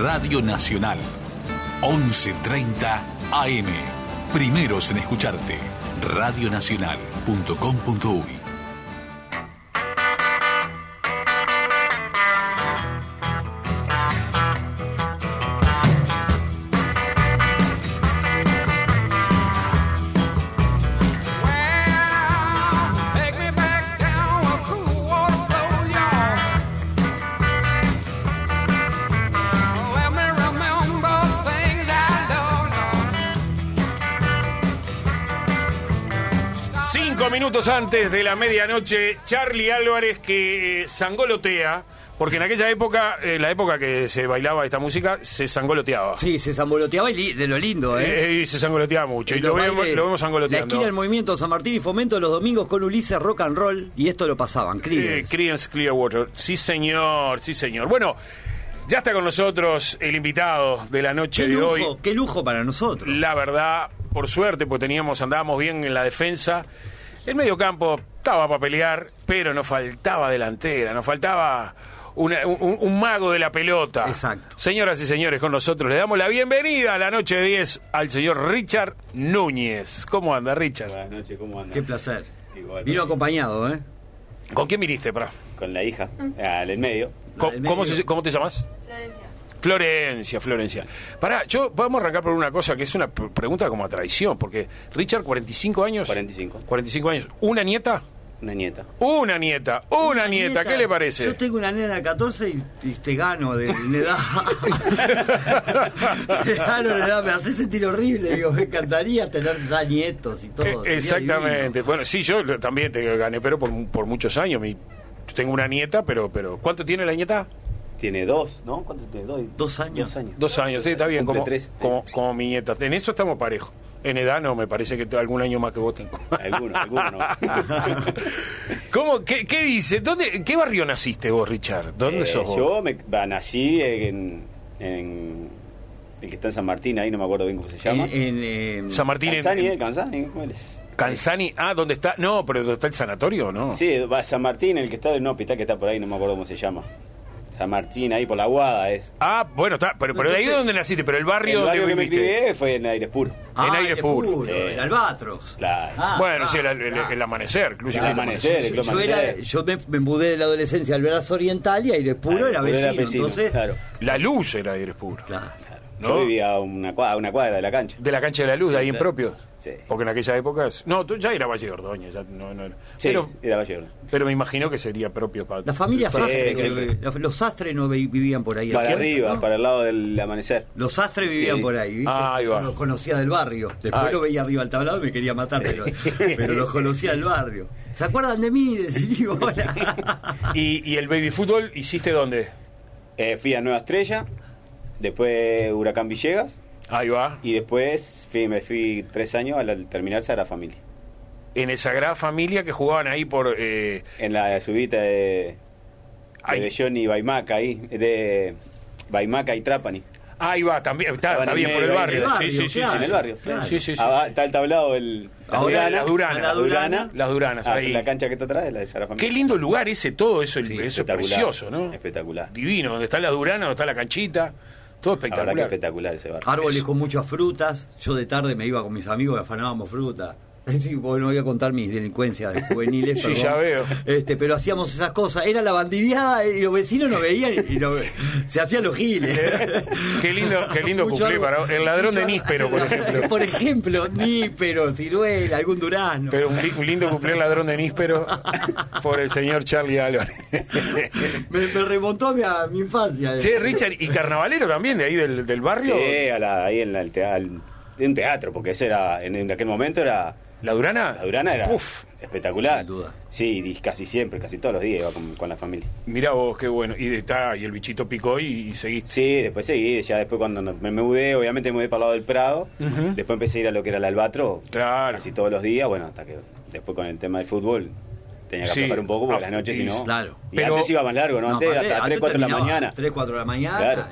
Radio Nacional. 11.30 AM. Primeros en escucharte. Radionacional.com.uy minutos antes de la medianoche, Charlie Álvarez que eh, sangolotea. Porque en aquella época, eh, la época que se bailaba esta música, se sangoloteaba. Sí, se sangoloteaba y de lo lindo, ¿eh? Eh, y se sangoloteaba mucho. Y, lo, vemos, lo vemos La esquina del movimiento San Martín y Fomento los domingos con Ulises Rock and Roll. Y esto lo pasaban, Eh, Creedence. Creedence Clearwater. Sí, señor, sí, señor. Bueno, ya está con nosotros el invitado de la noche qué de lujo, hoy. qué lujo para nosotros. La verdad, por suerte, pues teníamos, andábamos bien en la defensa. El medio campo estaba para pelear, pero nos faltaba delantera, nos faltaba una- un, un mago de la pelota. Exacto. Señoras y señores, con nosotros le damos la bienvenida a la noche de 10 al señor Richard Núñez. ¿Cómo anda, Richard? Buenas noches, ¿cómo andan? Qué placer. Igual, Vino acompañado, ¿eh? ¿Con quién viniste, pra? Con la hija, al del medio. ¿Cómo, del cómo medio. se- cómo te llamas? Florencia, Florencia. Pará, yo vamos a arrancar por una cosa que es una pregunta como a traición, porque Richard, 45 años. 45. 45 años. ¿Una nieta? Una nieta. Una nieta, una, nieta, ¿qué le parece? Yo tengo una nena de 14 y, y te gano de en edad. te gano en edad, me hace sentir horrible. Digo, me encantaría tener ya nietos y todo. Eh, exactamente. Bueno, sí, yo también te gané, pero por, por muchos años. Mi, tengo una nieta, pero, pero ¿cuánto tiene la nieta? Tiene dos, ¿no? ¿Cuántos tiene? Dos, Dos años. Dos años. Dos años, sí, está bien, como, tres. como, como mi nieta. En eso estamos parejos. En edad no, me parece que algún año más que vos tengo. Alguno, alguno no. ¿Cómo? ¿Qué, qué dice? ¿Dónde, ¿En qué barrio naciste vos, Richard? ¿Dónde Eh, sos vos? Yo me, nací en, en. El que está en San Martín, ahí no me acuerdo bien cómo se llama. En, en, eh, San Martín en- Canzani, ¿eh? Canzani, ¿cuál es? Canzani, ah, ¿dónde está? No, pero ¿dónde está el sanatorio no? Sí, va San Martín, el que está en un hospital que está por ahí, no me acuerdo cómo se llama. San Martín, ahí por la Guada es. Ah, bueno, está, pero, pero de ahí de donde naciste, pero el barrio, el barrio que donde me viviste. crié fue en Aires Puro. Ah, en aire puro. Sí. El albatros. Claro. Ah, bueno, ah, sí, el, el- ah. el amanecer, inclusive. El amanecer, el Yo, era- yo me, me mudé de la adolescencia al brazo oriental y aire puro Ah, era Puro vecino. era vecino, entonces, claro. La luz era aire puro. claro. Yo vivía a una cuadra, a una cuadra de la cancha. De la cancha de la luz, de ahí en propio. Sí. Porque en aquella época. No, tú ya era Valle de Ordóñez. ya no, no era. Sí, pero, era Valle pero me imagino que sería propio para. La familia Sí, Sastre, sí, sí. los, los Sastre no vi- vivían por ahí. Para arriba, ¿No? para el lado del amanecer. Los Sastre vivían Sí. por ahí, ¿viste? Ah, ahí Yo los conocía del barrio. Después Ah. lo veía arriba al tablado y me quería matar, pero, pero los conocía del barrio. ¿Se acuerdan de mí? ¿Y, ¿Y el baby fútbol hiciste dónde? Eh, fui a Nueva Estrella, después Huracán Villegas, Ahí va. y después fui, me fui tres años al, terminar Sagrada Familia. En esa gran familia que jugaban ahí por. Eh, En la subida de, ahí, de Bellón y Baimaca, ahí, de Baimaca y Trapani. ahí va, también. Está, está en bien por el barrio. el sí, sí, sí, en el barrio. Sí, sí, sí, Ah, sí. Está el tablado, el, las Ahora, Duranas, las Duranas. La Durana. Las Duranas, Ah, ahí. La cancha que está atrás es la de Sagrada Familia. Qué lindo lugar ese, todo eso, el- Sí, eso es precioso, ¿no? Espectacular. Divino, donde está la Durana, donde está la canchita, todo La verdad que espectacular. espectacular ese barrio. Árboles Eso. con muchas frutas. Yo de tarde me iba con mis amigos y afanábamos fruta. Sí, porque no voy a contar mis delincuencias de juveniles. Sí, ya veo. Este, pero hacíamos esas cosas. Era la bandideada y los vecinos nos veían y no- se hacían los giles. Qué lindo, qué lindo árbol- para el ladrón de níspero, por ejemplo. por ejemplo, níspero, ciruela, algún durazno. Pero un, un lindo cumple ladrón de níspero por el señor Charlie Álvarez. me, me remontó a mi, a mi infancia. che, Richard, y carnavalero también, de ahí del, del barrio. Sí, a la- ahí en la- el teatro, un teatro, porque ese era, en, en aquel momento era, ¿La Durana? la Durana era Uf, espectacular. Sin duda. Sí, y casi siempre, casi todos los días iba con, con la familia. mirá vos, qué bueno. Y está, y el bichito picó y, y seguiste. Sí, después seguí, ya después cuando no- me mudé, obviamente me mudé para el lado del Prado, después empecé a ir a lo que era el Albatro, Claro. casi todos los días, bueno, hasta que después con el tema del fútbol tenía que Sí. aflojar un poco porque Ah, las noches si y- no. claro. Y Pero- antes iba más largo, ¿no? No, antes era hasta antes 3, 4 de la mañana. 3, 4 de la mañana. Claro.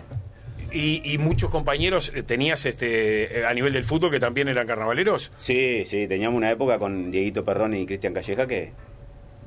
Y, y muchos compañeros eh, tenías este eh, a nivel del fútbol que también eran carnavaleros. Sí, sí, teníamos una época con Dieguito Perroni y Cristian Calleja que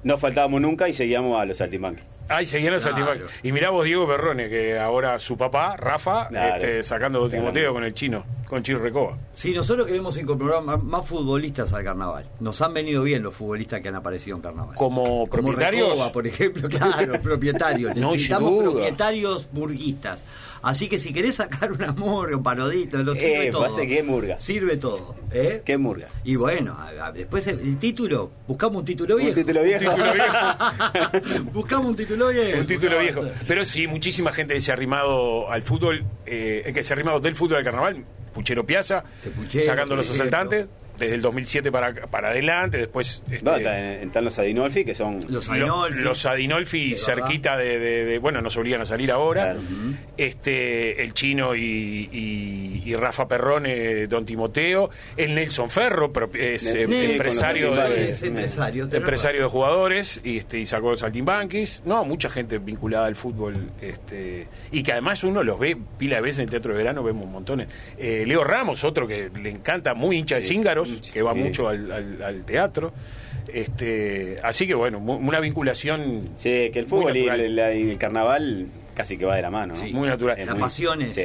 no faltábamos nunca y seguíamos a los saltimbanquis. Ay, seguían los Claro. Y mirá vos, Diego Perrone, que ahora su papá, Rafa, Claro. este, sacando. Timoteo con el chino, con Chir Recoba. Sí, nosotros queremos incorporar más, más futbolistas al carnaval. Nos han venido bien los futbolistas que han aparecido en carnaval. Como Como propietarios. Recoba, por ejemplo, claro, propietarios. No, Necesitamos duda. propietarios burguistas. Así que si querés sacar un amor, un parodito, lo sirve Eh, todo. pasa que es murga. Sirve todo. ¿eh? ¿Qué murga? Y bueno, después el, título, buscamos un título viejo. Un título viejo. título viejo. buscamos un título viejo. Un título viejo. Pero sí, muchísima gente que se ha arrimado al fútbol, eh, que se ha arrimado del fútbol al carnaval. Puchero Piazza, Puchero, sacando los asaltantes, desde el 2007 para, para adelante, después... este, No, están, están los Adinolfi, que son... Los Lo- Adinolfi. los Adinolfi De cerquita de, de- de- bueno nos obligan a salir ahora Claro. este el chino y, y- y Rafa Perrone Don Timoteo el Nelson Ferro es eh, Nelson, empresario de, es empresario. de jugadores y este y sacó los saltimbanquis no mucha gente vinculada al fútbol este y que además uno los ve pila de veces en el teatro de verano vemos montones Eh, Leo Ramos otro que le encanta muy hincha de cíngaros que va sí. mucho al, al- al teatro este así que bueno una vinculación Sí, que el fútbol y el, carnaval casi que va de la mano. ¿no? Sí. muy natural Es La muy- pasión es- Sí.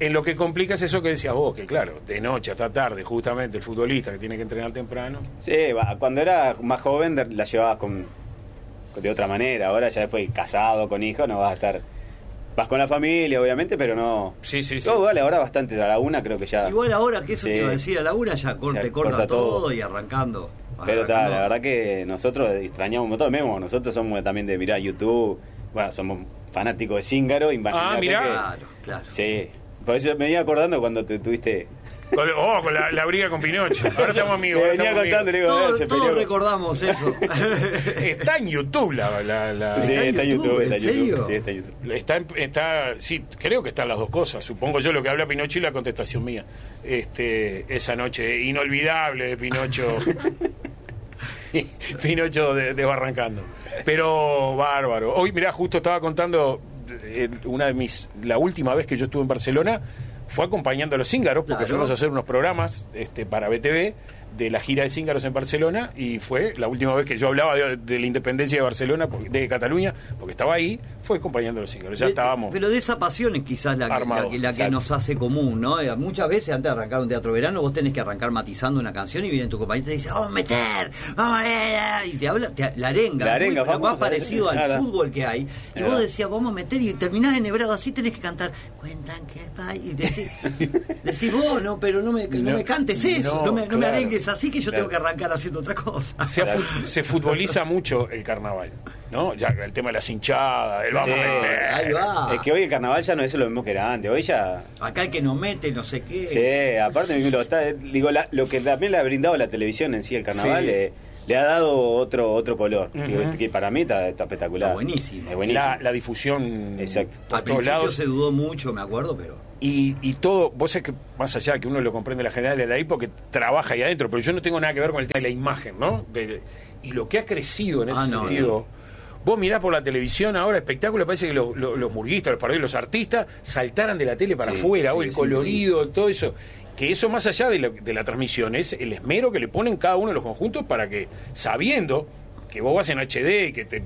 En lo que complica es eso que decías vos, que claro, de noche hasta tarde, justamente el futbolista que tiene que entrenar temprano. Sí, va, cuando era más joven la llevabas con, con- de otra manera. Ahora ya después casado, con hijos, no vas a estar... Vas con la familia, obviamente, pero no... Sí, sí, sí. Todo vale ahora bastante. A la una creo que ya... Igual ahora que eso Sí. te iba a decir a la una ya corte, Ya corta corta todo, todo. y arrancando. Pero ta, Arrancando. la verdad que nosotros extrañamos un montón. Mismo, nosotros somos también de mirar YouTube. Bueno, somos fanáticos de Zíngaro. imagínate Ah, mirá. que- Claro, claro. Sí. Por eso me iba acordando cuando te tuviste... Con, oh, con la, la briga con Pinocho. Ahora estamos amigos. Me ahora venía estamos contando, le amigos. digo, Todos, se todos peleó. recordamos eso. Está en YouTube la... la- la- Sí, ¿Está en está en YouTube? ¿En está en YouTube. serio? Sí, está en YouTube. Está, sí, creo que están las dos cosas. Supongo yo lo que habla Pinocho y la contestación mía. Este, esa noche inolvidable de Pinocho. Pinocho de- desbarrancando. Pero bárbaro. Hoy, mirá, justo estaba contando eh, una de mis. La última vez que yo estuve en Barcelona fue acompañando a los cíngaros, porque Claro. fuimos a hacer unos programas este, para BTV de la gira de cíngaros en Barcelona y fue la última vez que yo hablaba de, de la independencia de Barcelona, de Cataluña, porque estaba ahí, fue acompañando a los cíngaros. Ya De- estábamos. Pero de esa pasión es quizás la que, Armados, la que- la que exacto. nos hace común, ¿no? Eh, Muchas veces antes de arrancar un teatro verano vos tenés que arrancar matizando una canción y viene tu compañero y te dice, vamos a meter, vamos a ver", y te habla, te, la arenga, La muy- arenga, lo vamos más parecido al nada. fútbol que hay. Y vos decías, vamos a meter y terminás enhebrado así, tenés que cantar, cuentan que va, y decís, decís vos, no, pero no me, no No, me cantes eso, no, no, me, no me claro. Arengues así que yo Claro. tengo que arrancar haciendo otra cosa. se, Claro. futboliza mucho el carnaval, ¿no? Ya el tema de las hinchadas, el vamos Sí, a meter. Ahí va. Es que hoy el carnaval ya no es lo mismo que era antes. Hoy ya. Acá el que nos mete, no sé qué. Sí, aparte lo, está, digo, la- lo que también le ha brindado la televisión en sí, el carnaval, Sí. eh, le ha dado otro otro color. Ujú. Digo, que para mí está, está espectacular. Está buenísimo. Es buenísimo. La, la difusión Exacto. Al principio lados. se dudó mucho, me acuerdo, pero... Y, y todo, vos sabés que más allá de que uno lo comprende la general de la ahí porque trabaja ahí adentro, pero yo no tengo nada que ver con el tema de la imagen, ¿no? De- y lo que ha crecido en ese Ah, no, sentido. Vos mirás por la televisión ahora, espectáculo, parece que los, los, los murguistas, los parodios, los artistas saltaran de la tele para Sí, afuera, o el colorido, todo eso. Que eso más allá de, lo- de la transmisión es el esmero que le ponen cada uno de los conjuntos para que, sabiendo que vos vas en HD y que te,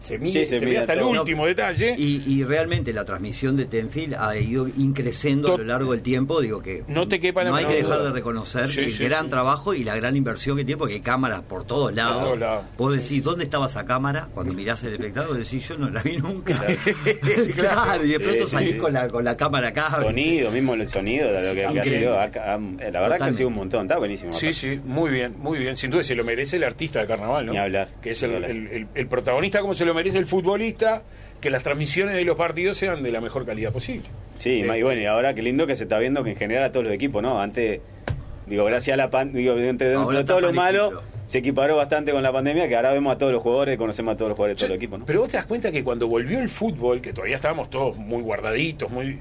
se, mide, Sí, se se hasta el último detalle. Y, y realmente la transmisión de Tenfield ha ido increciendo a lo largo del tiempo. Digo que No te quepa no hay que dejar de reconocer Sí, el sí, gran sí. trabajo y la gran inversión que tiene, porque hay cámaras por todos lados. todos lados. Vos decís, ¿dónde estaba esa cámara? Cuando mirás el espectáculo, decís, yo no la vi nunca. Claro. claro, y de pronto Sí, salís sí. Con, la, con la cámara acá. ¿viste? Sonido, mismo el sonido de lo que, que ha sido. acá, eh, la verdad que ha sido un montón, está buenísimo. Sí, sí, muy bien, muy bien. Sin duda se lo merece el artista del carnaval, ¿no? Ni hablar, Que es ni el, hablar. el- el- el protagonista como se lo merece el futbolista, que las transmisiones de los partidos sean de la mejor calidad posible. Sí, y Este, bueno, y ahora qué lindo que se está viendo que en general a todos los equipos, ¿no? Antes, digo, gracias a la pan, digo, entre, dentro Ahora de todo lo malo, se equiparó bastante con la pandemia, que ahora vemos a todos los jugadores, conocemos a todos los jugadores de todos los equipos, ¿no? Pero vos te das cuenta que cuando volvió el fútbol, que todavía estábamos todos muy guardaditos, muy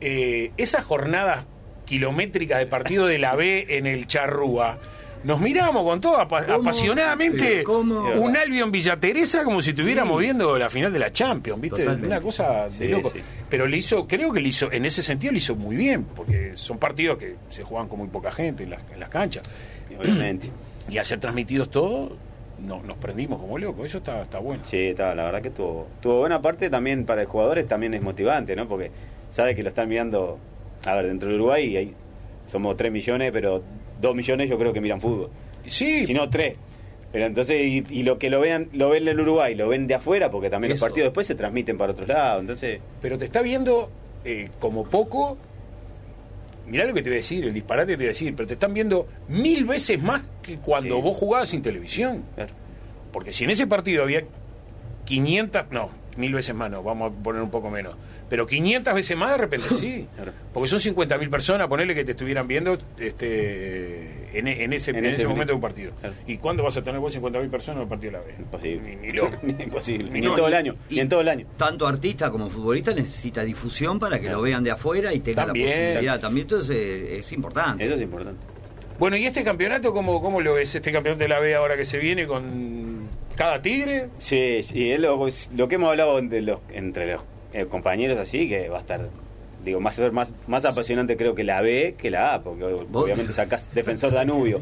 eh, esas jornadas kilométricas de partido de la B en el Charrúa, nos mirábamos con todo apa- ¿Cómo? apasionadamente ¿cómo? un Albion Villa Teresa como si estuviéramos Sí. viendo la final de la Champions, ¿viste? Totalmente. Una cosa de Sí, loco. sí. Pero le hizo, creo que le hizo, en ese sentido le hizo muy bien, porque son partidos que se juegan con muy poca gente en las, en las canchas. Obviamente. Y al ser transmitidos todos, no- nos prendimos como locos. Eso está, está bueno. Sí, está, la verdad que estuvo, estuvo buena parte también para el jugadores también es motivante, ¿no? Porque sabe que lo están mirando, a ver, dentro de Uruguay y hay- somos 3 millones, pero 2 millones yo creo que miran fútbol. Sí, Si no 3. Pero entonces, y, y lo que lo vean, lo ven en Uruguay, lo ven de afuera, porque también Eso. los partidos después se transmiten para otros lados, entonces... pero te está viendo eh, como poco. Mirá lo que te voy a decir, el disparate que te voy a decir, pero te están viendo mil veces más que cuando Sí. vos jugabas sin televisión. claro. Porque si en ese partido había 500, no, mil veces más, no, vamos a poner un poco menos. Pero 500 veces más de repente sí. Porque son 50.000 personas, ponele que te estuvieran viendo este, en, en ese, En en ese ese momento de un partido. Claro. ¿Y cuándo vas a tener vos 50.000 personas en un partido de la vez? Imposible. Ni, ni loco. Imposible. Ni Ni en todo el año. y Ni en todo el año. Tanto artista como futbolista necesita difusión para que Claro. lo vean de afuera y tenga También. la posibilidad. Exacto. También entonces eh, es importante. Eso es importante. Bueno, ¿y este campeonato cómo, cómo lo ves? Este campeonato de la B ahora que se viene con cada tigre. Sí, sí, es lo, lo que hemos hablado entre los, entre los eh, compañeros así, que va a estar, digo, más, más, más apasionante creo que la B que la A, porque Vos- obviamente sacás defensor Danubio.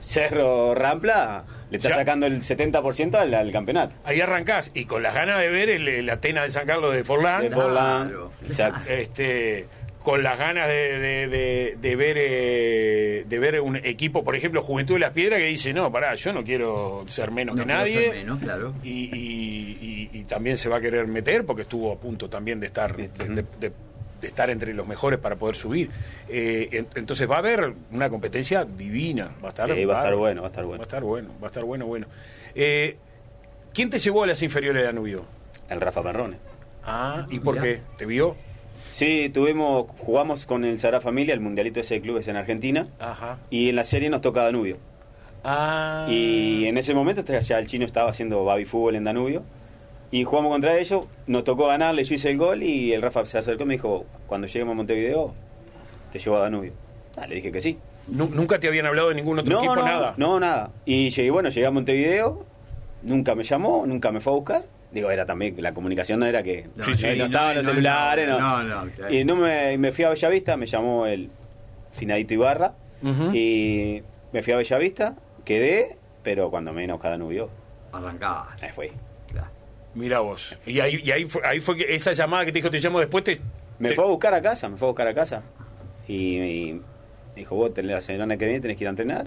Cerro Rampla le está Ya. sacando el 70% al, al campeonato. Ahí arrancás y con las ganas de ver el, el Atena de San Carlos de Forlán. De Forlán. claro. Exacto. este con las ganas de, de- de- de ver eh, de ver un equipo por ejemplo Juventud de las Piedras que dice no pará yo no quiero ser menos No que quiero nadie ser menos, claro. y, y- y- y también se va a querer meter porque estuvo a punto también de estar de, de- de- de estar entre los mejores para poder subir Eh, en- entonces va a haber una competencia divina va a estar Sí, va a estar bueno, va a estar bueno. va a estar bueno va a estar bueno bueno Eh, ¿quién te llevó a las inferiores de Danubio? El Rafa Perrone. ah ¿y por Mirá. qué? ¿te vio? Sí, tuvimos, jugamos con el Sagrada Familia, el mundialito ese de clubes en Argentina, ajá y en la serie nos toca Danubio. Ah. Y en ese momento este, ya el chino estaba haciendo baby fútbol en Danubio. Y jugamos contra ellos, nos tocó ganarle, yo hice el gol y el Rafa se acercó y me dijo, cuando lleguemos a Montevideo, te llevo a Danubio. Ah, le dije que sí. Nu- Nunca te habían hablado de ningún otro no, equipo, no, nada. No, nada. Y llegué, bueno, llegué a Montevideo, nunca me llamó, nunca me fue a buscar. Digo, era también, la comunicación no era que No, Sí, no, sí, no no, estaban los no, celulares, no. no, no, claro. Y no me, me fui a Bellavista, me llamó el Finadito Ibarra, y me fui a Bellavista, quedé, pero cuando menos cada Danubio, Arrancaba. ahí fue. claro. Mira vos. Y ahí, y ahí, fue, ahí fue que esa llamada que te dijo te llamo después te... Me te- fue a buscar a casa, me fue a buscar a casa. Y, y dijo, vos tenés la semana que viene tenés que ir a entrenar.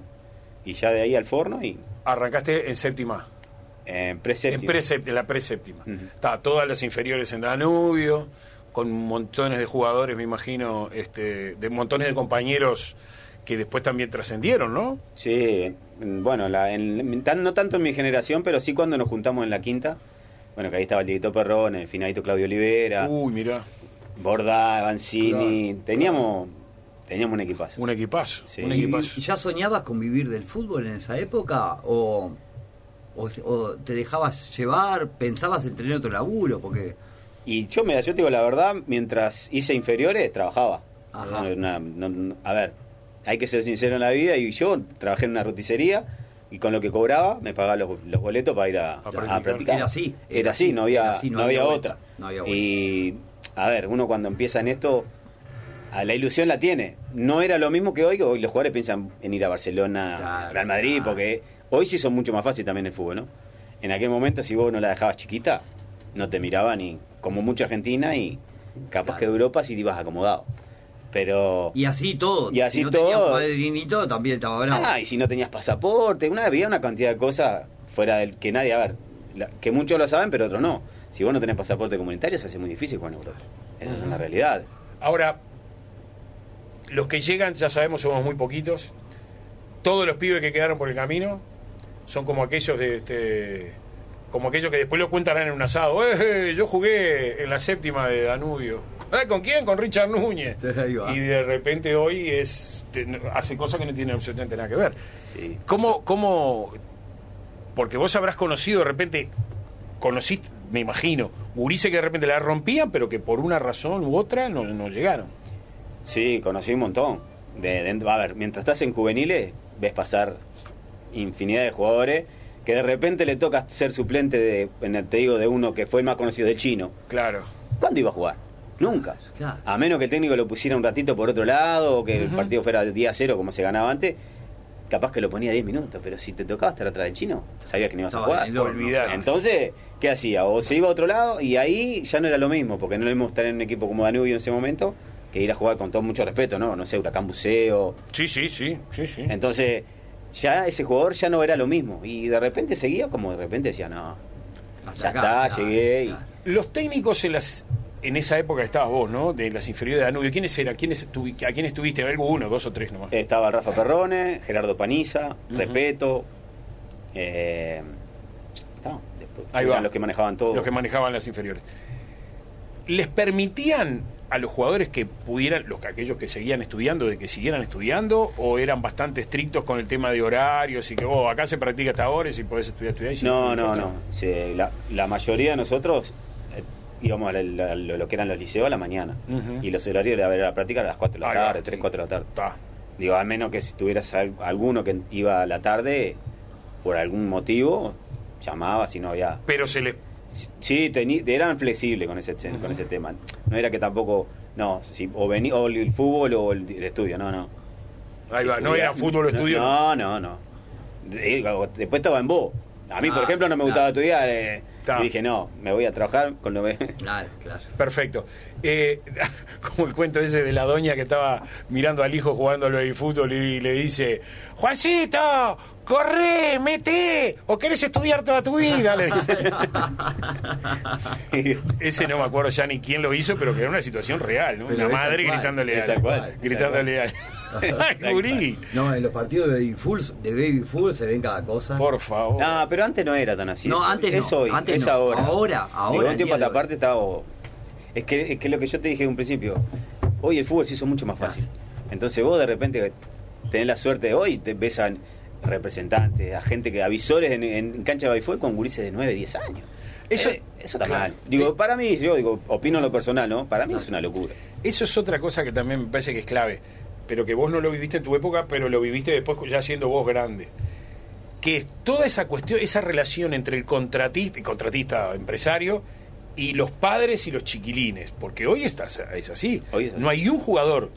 Y ya de ahí al forno y Arrancaste en séptima. En En, preséptimo. presép- en la preséptima. Ujú. Está todas las inferiores en Danubio, con montones de jugadores, me imagino, este, de montones de compañeros que después también trascendieron, ¿no? Sí, en- bueno, la, en- tan- no tanto en mi generación, pero sí cuando nos juntamos en la quinta. Bueno, que ahí estaba el Dieguito Perrón, el finadito Claudio Olivera, Uy, mira, Borda. Claro. Teníamos, teníamos un equipazo. un equipazo. Sí. Un ¿Y, equipazo. y ya soñabas con vivir del fútbol en esa época? ¿O, o, o te dejabas llevar? ¿Pensabas en tener otro laburo? Porque Y yo, mira, yo te digo la verdad, mientras hice inferiores, trabajaba. Ajá. Una- no- no- a ver, hay que ser sincero en la vida y yo trabajé en una roticería y con lo que cobraba me pagaba los, los boletos para ir a, a practicar. practicar. Era así, Era, era así, así, no había, así, no había otra. no había vuelta. y, a ver, uno cuando empieza en esto, a la ilusión la tiene. No era lo mismo que hoy, que hoy los jugadores piensan en ir a Barcelona, Claro, Real Madrid, claro. porque hoy sí son mucho más fácil también el fútbol, ¿no? En aquel momento, si vos no la dejabas chiquita, no te miraban y como mucha Argentina y capaz Claro. que de Europa sí te ibas acomodado. Pero... y así todo. Y así si no tenías todo. padrinito, también estaba bravo. Ah, y si no tenías pasaporte, una había una cantidad de cosas fuera del que nadie, a ver, la- que muchos lo saben, pero otros no. Si vos no tenés pasaporte comunitario, se hace muy difícil jugar en Europa. Esa es una realidad. Ahora, los que llegan, ya sabemos, somos muy poquitos. Todos los pibes que quedaron por el camino son como aquellos de este como aquellos que después lo cuentan en un asado. "Eh, yo jugué en la séptima de Danubio. "Ah, ¿Con quién? Con Richard Núñez. Y de repente hoy es hace cosas que no tienen absolutamente nada que ver. Sí. ¿Cómo, cómo? Porque vos habrás conocido de repente, conociste, me imagino, gurises que de repente la rompían, pero que por una razón u otra no, no llegaron. Sí, conocí un montón. De, de- a ver, mientras estás en juveniles, ves pasar infinidad de jugadores que de repente le toca ser suplente de, en el- te digo, de uno que fue el más conocido del chino. Claro. ¿Cuándo iba a jugar? Nunca. Claro. A menos que el técnico lo pusiera un ratito por otro lado o que el partido fuera de día cero como se ganaba antes. capaz que lo ponía 10 minutos, pero si te tocaba estar atrás del chino, sabías que no ibas a jugar. Entonces, ¿qué hacía? O se iba a otro lado y ahí ya no era lo mismo, porque no lo mismo estar en un equipo como Danubio en ese momento que ir a jugar con todo mucho respeto, ¿no? No sé, Huracán Buceo. Sí, sí, sí, sí, sí. Entonces, ya ese jugador ya no era lo mismo. Y de repente seguía como de repente decía, no, Hasta ya acá, está, llegué. y-. Los técnicos en las en esa época estabas vos, ¿no? De las inferiores de Danubio. ¿Quiénes eran? ¿Quiénes tuvi- ¿A quiénes tuviste? ¿Alguno, dos o tres nomás? Estaba Rafa Perrone, Gerardo Paniza, Ujú. Repeto. Eh, no, después Ahí eran va. los que manejaban todo. Los que manejaban las inferiores. ¿Les permitían a los jugadores que pudieran, los aquellos que seguían estudiando, de que siguieran estudiando, o eran bastante estrictos con el tema de horarios y que, oh, acá se practica hasta ahora y si podés estudiar, estudiar? y si No, no, no. Sí, la, la mayoría de nosotros eh, íbamos a la- la- lo, que eran los liceos a la mañana. Y los horarios de la, la práctica a las 4 de la tarde, 3, sí. 4 de la tarde. Digo, al menos que si tuvieras al- alguno que iba a la tarde, por algún motivo, llamaba si no había... Pero se les... Sí, tení- eran flexibles con ese, con ese tema. No era que tampoco... No, si, o, vení, o el fútbol o el, el estudio, no, no. Ahí Si va, no era fútbol o estudio. No, no, no. Eh, Después estaba en vos. A mí, por Ah, ejemplo, no me gustaba estudiar. eh, Está. y dije, no, me voy a trabajar con lo que... Claro, claro. Perfecto. Eh, como el cuento ese de la doña que estaba mirando al hijo jugando al fútbol y le dice, Juancito, corre, mete, o querés estudiar toda tu vida, le dice. Ese no me acuerdo ya ni quién lo hizo, pero que era una situación real, ¿no? Pero Una madre cual, gritándole al, cual, gritándole al, al gurí. No, en los partidos de Baby Full, de Baby Full se ven cada cosa. Por favor. No, pero antes no era tan así. No, Es- antes no, es hoy, antes es no. ahora. Ahora, ahora, un tiempo a hoy. parte estaba... Es que, es que lo que yo te dije en un principio, hoy el fútbol se hizo mucho más fácil. Entonces vos de repente tenés la suerte de hoy, te ves a representantes, a gente que avisores en, en cancha de fue con gurises de 9, 10 años. Eso- Eso, eso está claro. mal. Digo, para mí, yo digo, opino en lo personal, ¿no? Para mí es una locura. Eso es otra cosa que también me parece que es clave, pero que vos no lo viviste en tu época, pero lo viviste después ya siendo vos grande. Que toda esa cuestión, esa relación entre el contratista, el contratista empresario y los padres y los chiquilines, porque hoy está, es así. Hoy es así. No hay un jugador,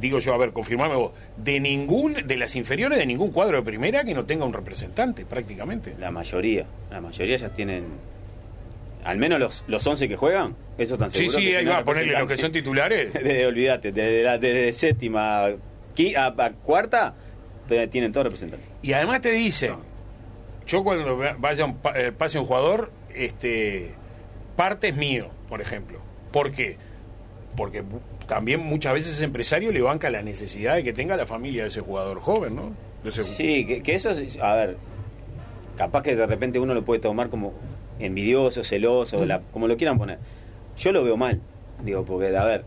digo yo, a ver, confirmame vos, de ningún, de las inferiores de ningún cuadro de primera que no tenga un representante, prácticamente. La mayoría, la mayoría ya tienen, al menos los, los 11 que juegan, eso están Sí, seguros. sí, que ahí va a ponerle lo que son titulares. Desde, olvídate, desde, la, desde séptima qui- a, a cuarta, tienen todos representantes. Y además te dicen, yo cuando vaya un eh, pase un jugador, este parte es mío, por ejemplo. ¿Por qué? Porque también muchas veces ese empresario le banca la necesidad de que tenga la familia de ese jugador joven, ¿no? Ese- Sí, que, que eso, es- a ver, capaz que de repente uno lo puede tomar como envidioso, celoso, la- como lo quieran poner. Yo lo veo mal, digo, porque, a ver,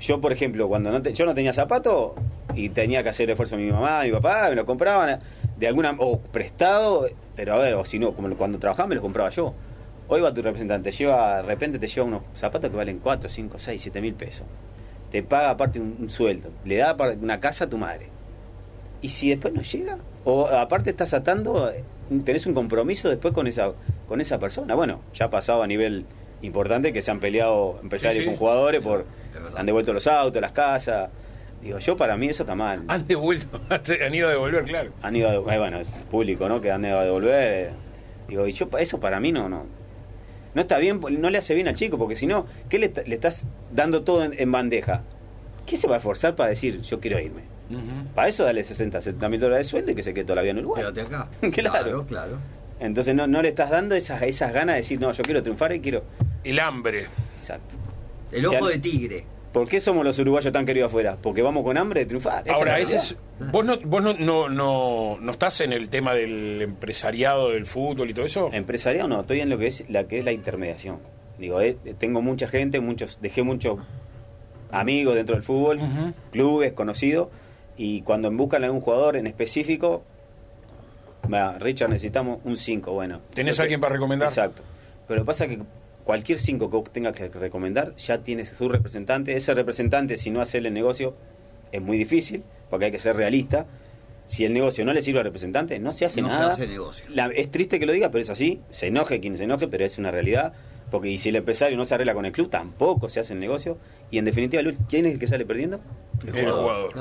yo, por ejemplo, cuando no te- yo no tenía zapato y tenía que hacer esfuerzo mi mamá, mi papá, me lo compraban de alguna, o prestado, pero a ver, o si no, como cuando trabajaba me lo compraba yo. Hoy va tu representante, lleva, de repente te lleva unos zapatos que valen 4, 5, 6, 7 mil pesos. Te paga aparte un, un sueldo, le da una casa a tu madre. ¿Y si después no llega? O aparte estás atando, eh, tenés un compromiso después con esa, con esa persona. Bueno, ya ha pasado a nivel importante que se han peleado empresarios Sí, sí. con jugadores por han devuelto los autos, las casas. Digo, yo para mí eso está mal. Han devuelto, han ido a devolver, claro. Han ido a, eh, bueno, es público, ¿no? Que han ido a devolver. Digo, y yo eso para mí no, no. No está bien, no le hace bien al chico, porque si no, ¿qué le, le estás dando todo en, en bandeja? ¿Qué se va a esforzar para decir, yo quiero irme? Para eso dale 60, 70 mil dólares de sueldo y que se quede toda la vida en Uruguay. Quédate acá. Claro. claro. claro. Entonces no, no le estás dando esas, esas ganas de decir, no, yo quiero triunfar y quiero... El hambre. Exacto. El O sea, ojo de tigre. ¿Por qué somos los uruguayos tan queridos afuera? Porque vamos con hambre de triunfar. Esa Ahora, es ese es, vos, no, vos no, no, no, no estás en el tema del empresariado del fútbol y todo eso. Empresariado no, estoy en lo que es la que es la intermediación. Digo, eh, tengo mucha gente, muchos, dejé muchos amigos dentro del fútbol, clubes, conocidos, y cuando buscan a algún jugador en específico, va, Richard, necesitamos un 5, bueno. ¿Tenés alguien para recomendar? Exacto. Pero lo que pasa es que cualquier 5 que vos tengas que recomendar, ya tienes su representante. Ese representante, si no hace el negocio, es muy difícil, porque hay que ser realista. Si el negocio no le sirve al representante, no se hace No se nada. hace negocio. La- es triste que lo diga, pero es así. Se enoje quien se enoje, pero es una realidad. Porque y si el empresario no se arregla con el club, tampoco se hace el negocio. Y en definitiva, Luis, ¿quién es el que sale perdiendo? El jugador.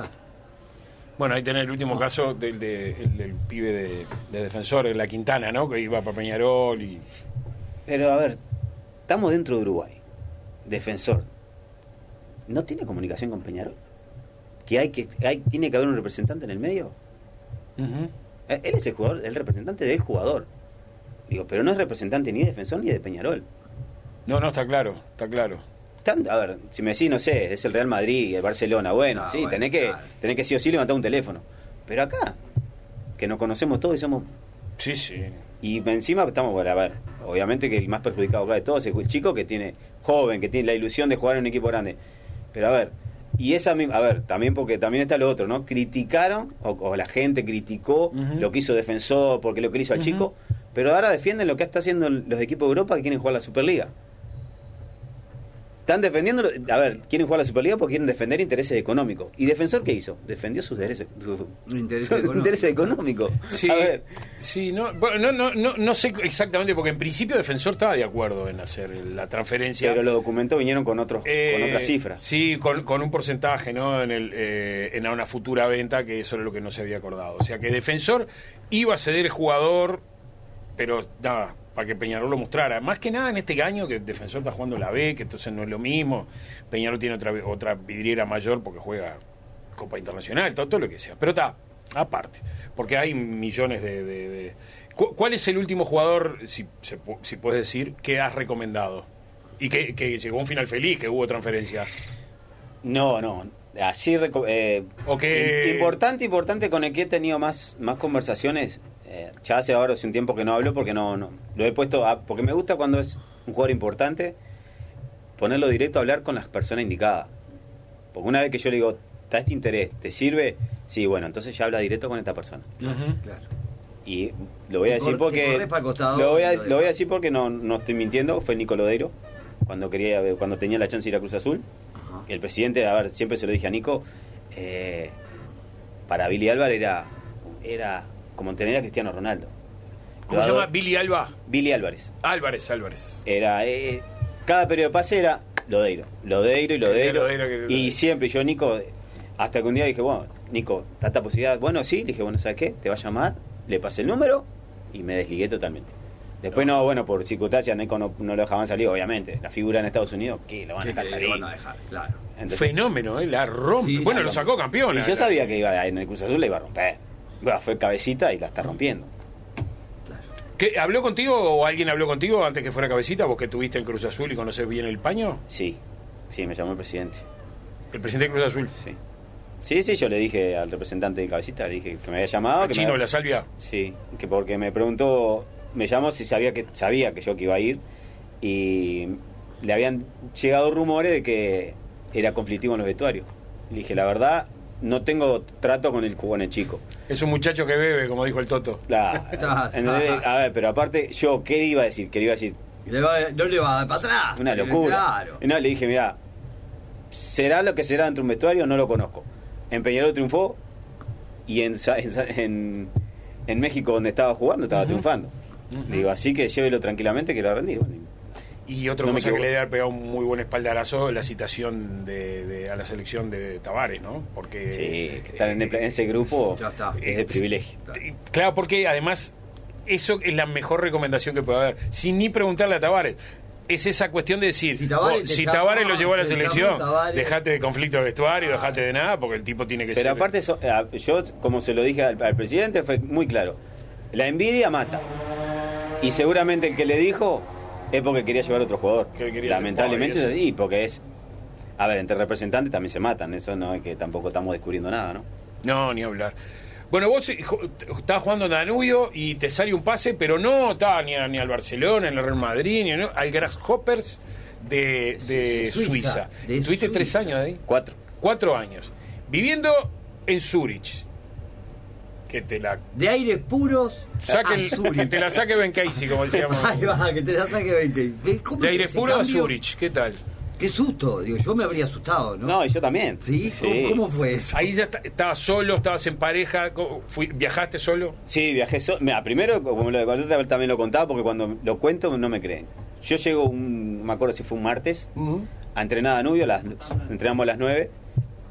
Bueno, ahí tenés el último caso del, de- el del pibe de, de defensor, de la Quintana, ¿no? Que iba para Peñarol y... Pero a ver, estamos dentro de Uruguay. Defensor. ¿No tiene comunicación con Peñarol? ¿Que hay que hay, tiene que haber un representante en el medio? Eh, Él es el jugador, el representante del jugador. Digo, pero no es representante ni de defensor ni de Peñarol. No, no, está claro, está claro. Tan- a ver, si me decís, no sé, es el Real Madrid, el Barcelona, bueno, Ah, sí, bueno, tenés, que, claro. tenés que sí o sí levantar un teléfono. Pero acá, que nos conocemos todos y somos Sí, sí. Y encima estamos, bueno, a ver, obviamente que el más perjudicado acá de todos es el chico que tiene, joven, que tiene la ilusión de jugar en un equipo grande. Pero a ver, y esa misma, a ver, también porque también está lo otro, ¿no? Criticaron, o, o la gente criticó lo que hizo Defensor, porque lo que le hizo al chico, pero ahora defienden lo que está haciendo los equipos de Europa que quieren jugar la Superliga. Están defendiendo, a ver, quieren jugar la Superliga porque quieren defender intereses económicos. ¿Y Defensor qué hizo? Defendió sus Intereses sus intereses económicos. Sí, A ver, sí no, bueno, no, no, no, no sé exactamente, porque en principio Defensor estaba de acuerdo en hacer la transferencia. pero los documentos vinieron con otros, Eh, con otras cifras. Sí, con, con un porcentaje, ¿no? En, el, eh, en una futura venta, que eso era lo que no se había acordado. O sea, que Defensor iba a ceder el jugador, pero nada, para que Peñarol lo mostrara. Más que nada en este año que Defensor está jugando la B, que entonces no es lo mismo. Peñarol tiene otra, otra vidriera mayor porque juega Copa Internacional, todo, todo lo que sea. Pero está, aparte, porque hay millones de... de- de- ¿Cu- ¿Cuál es el último jugador, si, se si puedes decir, que has recomendado? Y que, que llegó a un final feliz, que hubo transferencia. No, no. Así eh, O que- im- importante, importante con el que he tenido más, más conversaciones. Eh, ya hace ahora hace un tiempo que no hablo porque no, no lo he puesto a- porque me gusta cuando es un jugador importante ponerlo directo a hablar con las personas indicadas. Porque una vez que yo le digo, está este interés, ¿te sirve? Sí, bueno, entonces ya habla directo con esta persona. Claro. Y lo voy a decir porque costado lo voy a, lo lo voy a decir porque no, no estoy mintiendo, fue Nicolodero cuando quería cuando tenía la chance de ir a Cruz Azul. Ajá. El presidente, a ver, siempre se lo dije a Nico, eh, para Billy Álvarez era, era como Cristiano Ronaldo. ¿Cómo se llama? Billy Alba. Billy Álvarez. Álvarez, Álvarez. Era, eh, cada periodo de pase era Lodeiro, Lodeiro y Lodeiro. Lodeiro y siempre yo, Nico, hasta que un día dije, bueno, Nico, tanta posibilidad. Bueno, sí, le dije, bueno, ¿sabes qué? Te va a llamar, le pasé el número y me desligué totalmente. Después no, bueno, por circunstancias Nico no, no lo dejaban salir, obviamente. La figura en Estados Unidos, ¿qué? Lo van a ¿Qué dejar salir. lo van a dejar? Claro. Entonces- Fenómeno, ¿eh? La rompe. Sí, bueno, lo sacó campeón. Y yo sabía que iba en el Cruz Azul la iba a romper. Bueno, fue cabecita y la está rompiendo. ¿Qué, ¿Habló contigo o alguien habló contigo antes que fuera cabecita? Vos que estuviste en Cruz Azul y conoces bien el paño. Sí, sí, me llamó el presidente. El presidente de Cruz Azul. Sí. Sí, sí, yo le dije al representante de cabecita, le dije que me había llamado. ¿Al que chino me la salvia? Sí, que porque me preguntó, me llamó si sabía que sabía que yo que iba a ir y le habían llegado rumores de que era conflictivo en los vestuarios. Le dije, la verdad, no tengo trato con el con el chico. Es un muchacho que bebe, como dijo el Toto. La, ¿entendés? a ver, pero aparte, yo, ¿qué iba a decir? ¿Qué le iba a decir? Le va- no le va a dar para atrás. Una locura. Claro. Y no, le dije, mira, será lo que será dentro de un vestuario, no lo conozco. En Peñarol triunfó y en, Sa- en, en, en México, donde estaba jugando, estaba triunfando. Le digo, así que llévelo tranquilamente que lo va a rendir. Bueno, Y otra No cosa que le debe haber pegado un muy buen espaldarazo, la citación de, de- a la selección de Tavares, ¿no? Porque. sí, que estar en, el- en ese grupo Ya está. es de privilegio. Eh, Claro, porque además eso es la mejor recomendación que puede haber, sin ni preguntarle a Tavares. Es esa cuestión de decir, Si Tavares vos, te si llama, Tavares lo llevó a la selección, dejate de conflicto de vestuario, Ah. dejate de nada, porque el tipo tiene que Pero ser... aparte, eso, eh, yo, como se lo dije al, al presidente, fue muy claro. La envidia mata. Y seguramente el que le dijo es porque quería llevar a otro jugador. Lamentablemente es así, porque es... A ver, entre representantes también se matan. Eso no es que tampoco estamos descubriendo nada, ¿no? No, ni hablar. Bueno, vos eh, estabas jugando en Danubio y te sale un pase, pero no estaba ni, a- ni al Barcelona, ni al Real Madrid, ni a- al Grasshoppers de, de Suiza, Suiza. de Estuviste tres años ahí. Cuatro. Cuatro años. Viviendo en Zurich. Que te la De aires puros. que te la saque Ben Casey, como decíamos. Ahí va, que te la saque Ben Casey. ¿Cómo De aire ese puro a? Zurich, ¿qué tal? Qué susto. Digo, yo me habría asustado, ¿no? No, y yo también. ¿Sí? ¿Cómo, cómo fue eso? Ahí ya está- estabas solo, estabas en pareja, fui- viajaste solo. Sí, viajé solo. Mira, primero, como lo de también lo contaba, porque cuando lo cuento no me creen. Yo llego, un, no me acuerdo si fue un martes, a entrenar a Danubio, a las, entrenamos a las 9,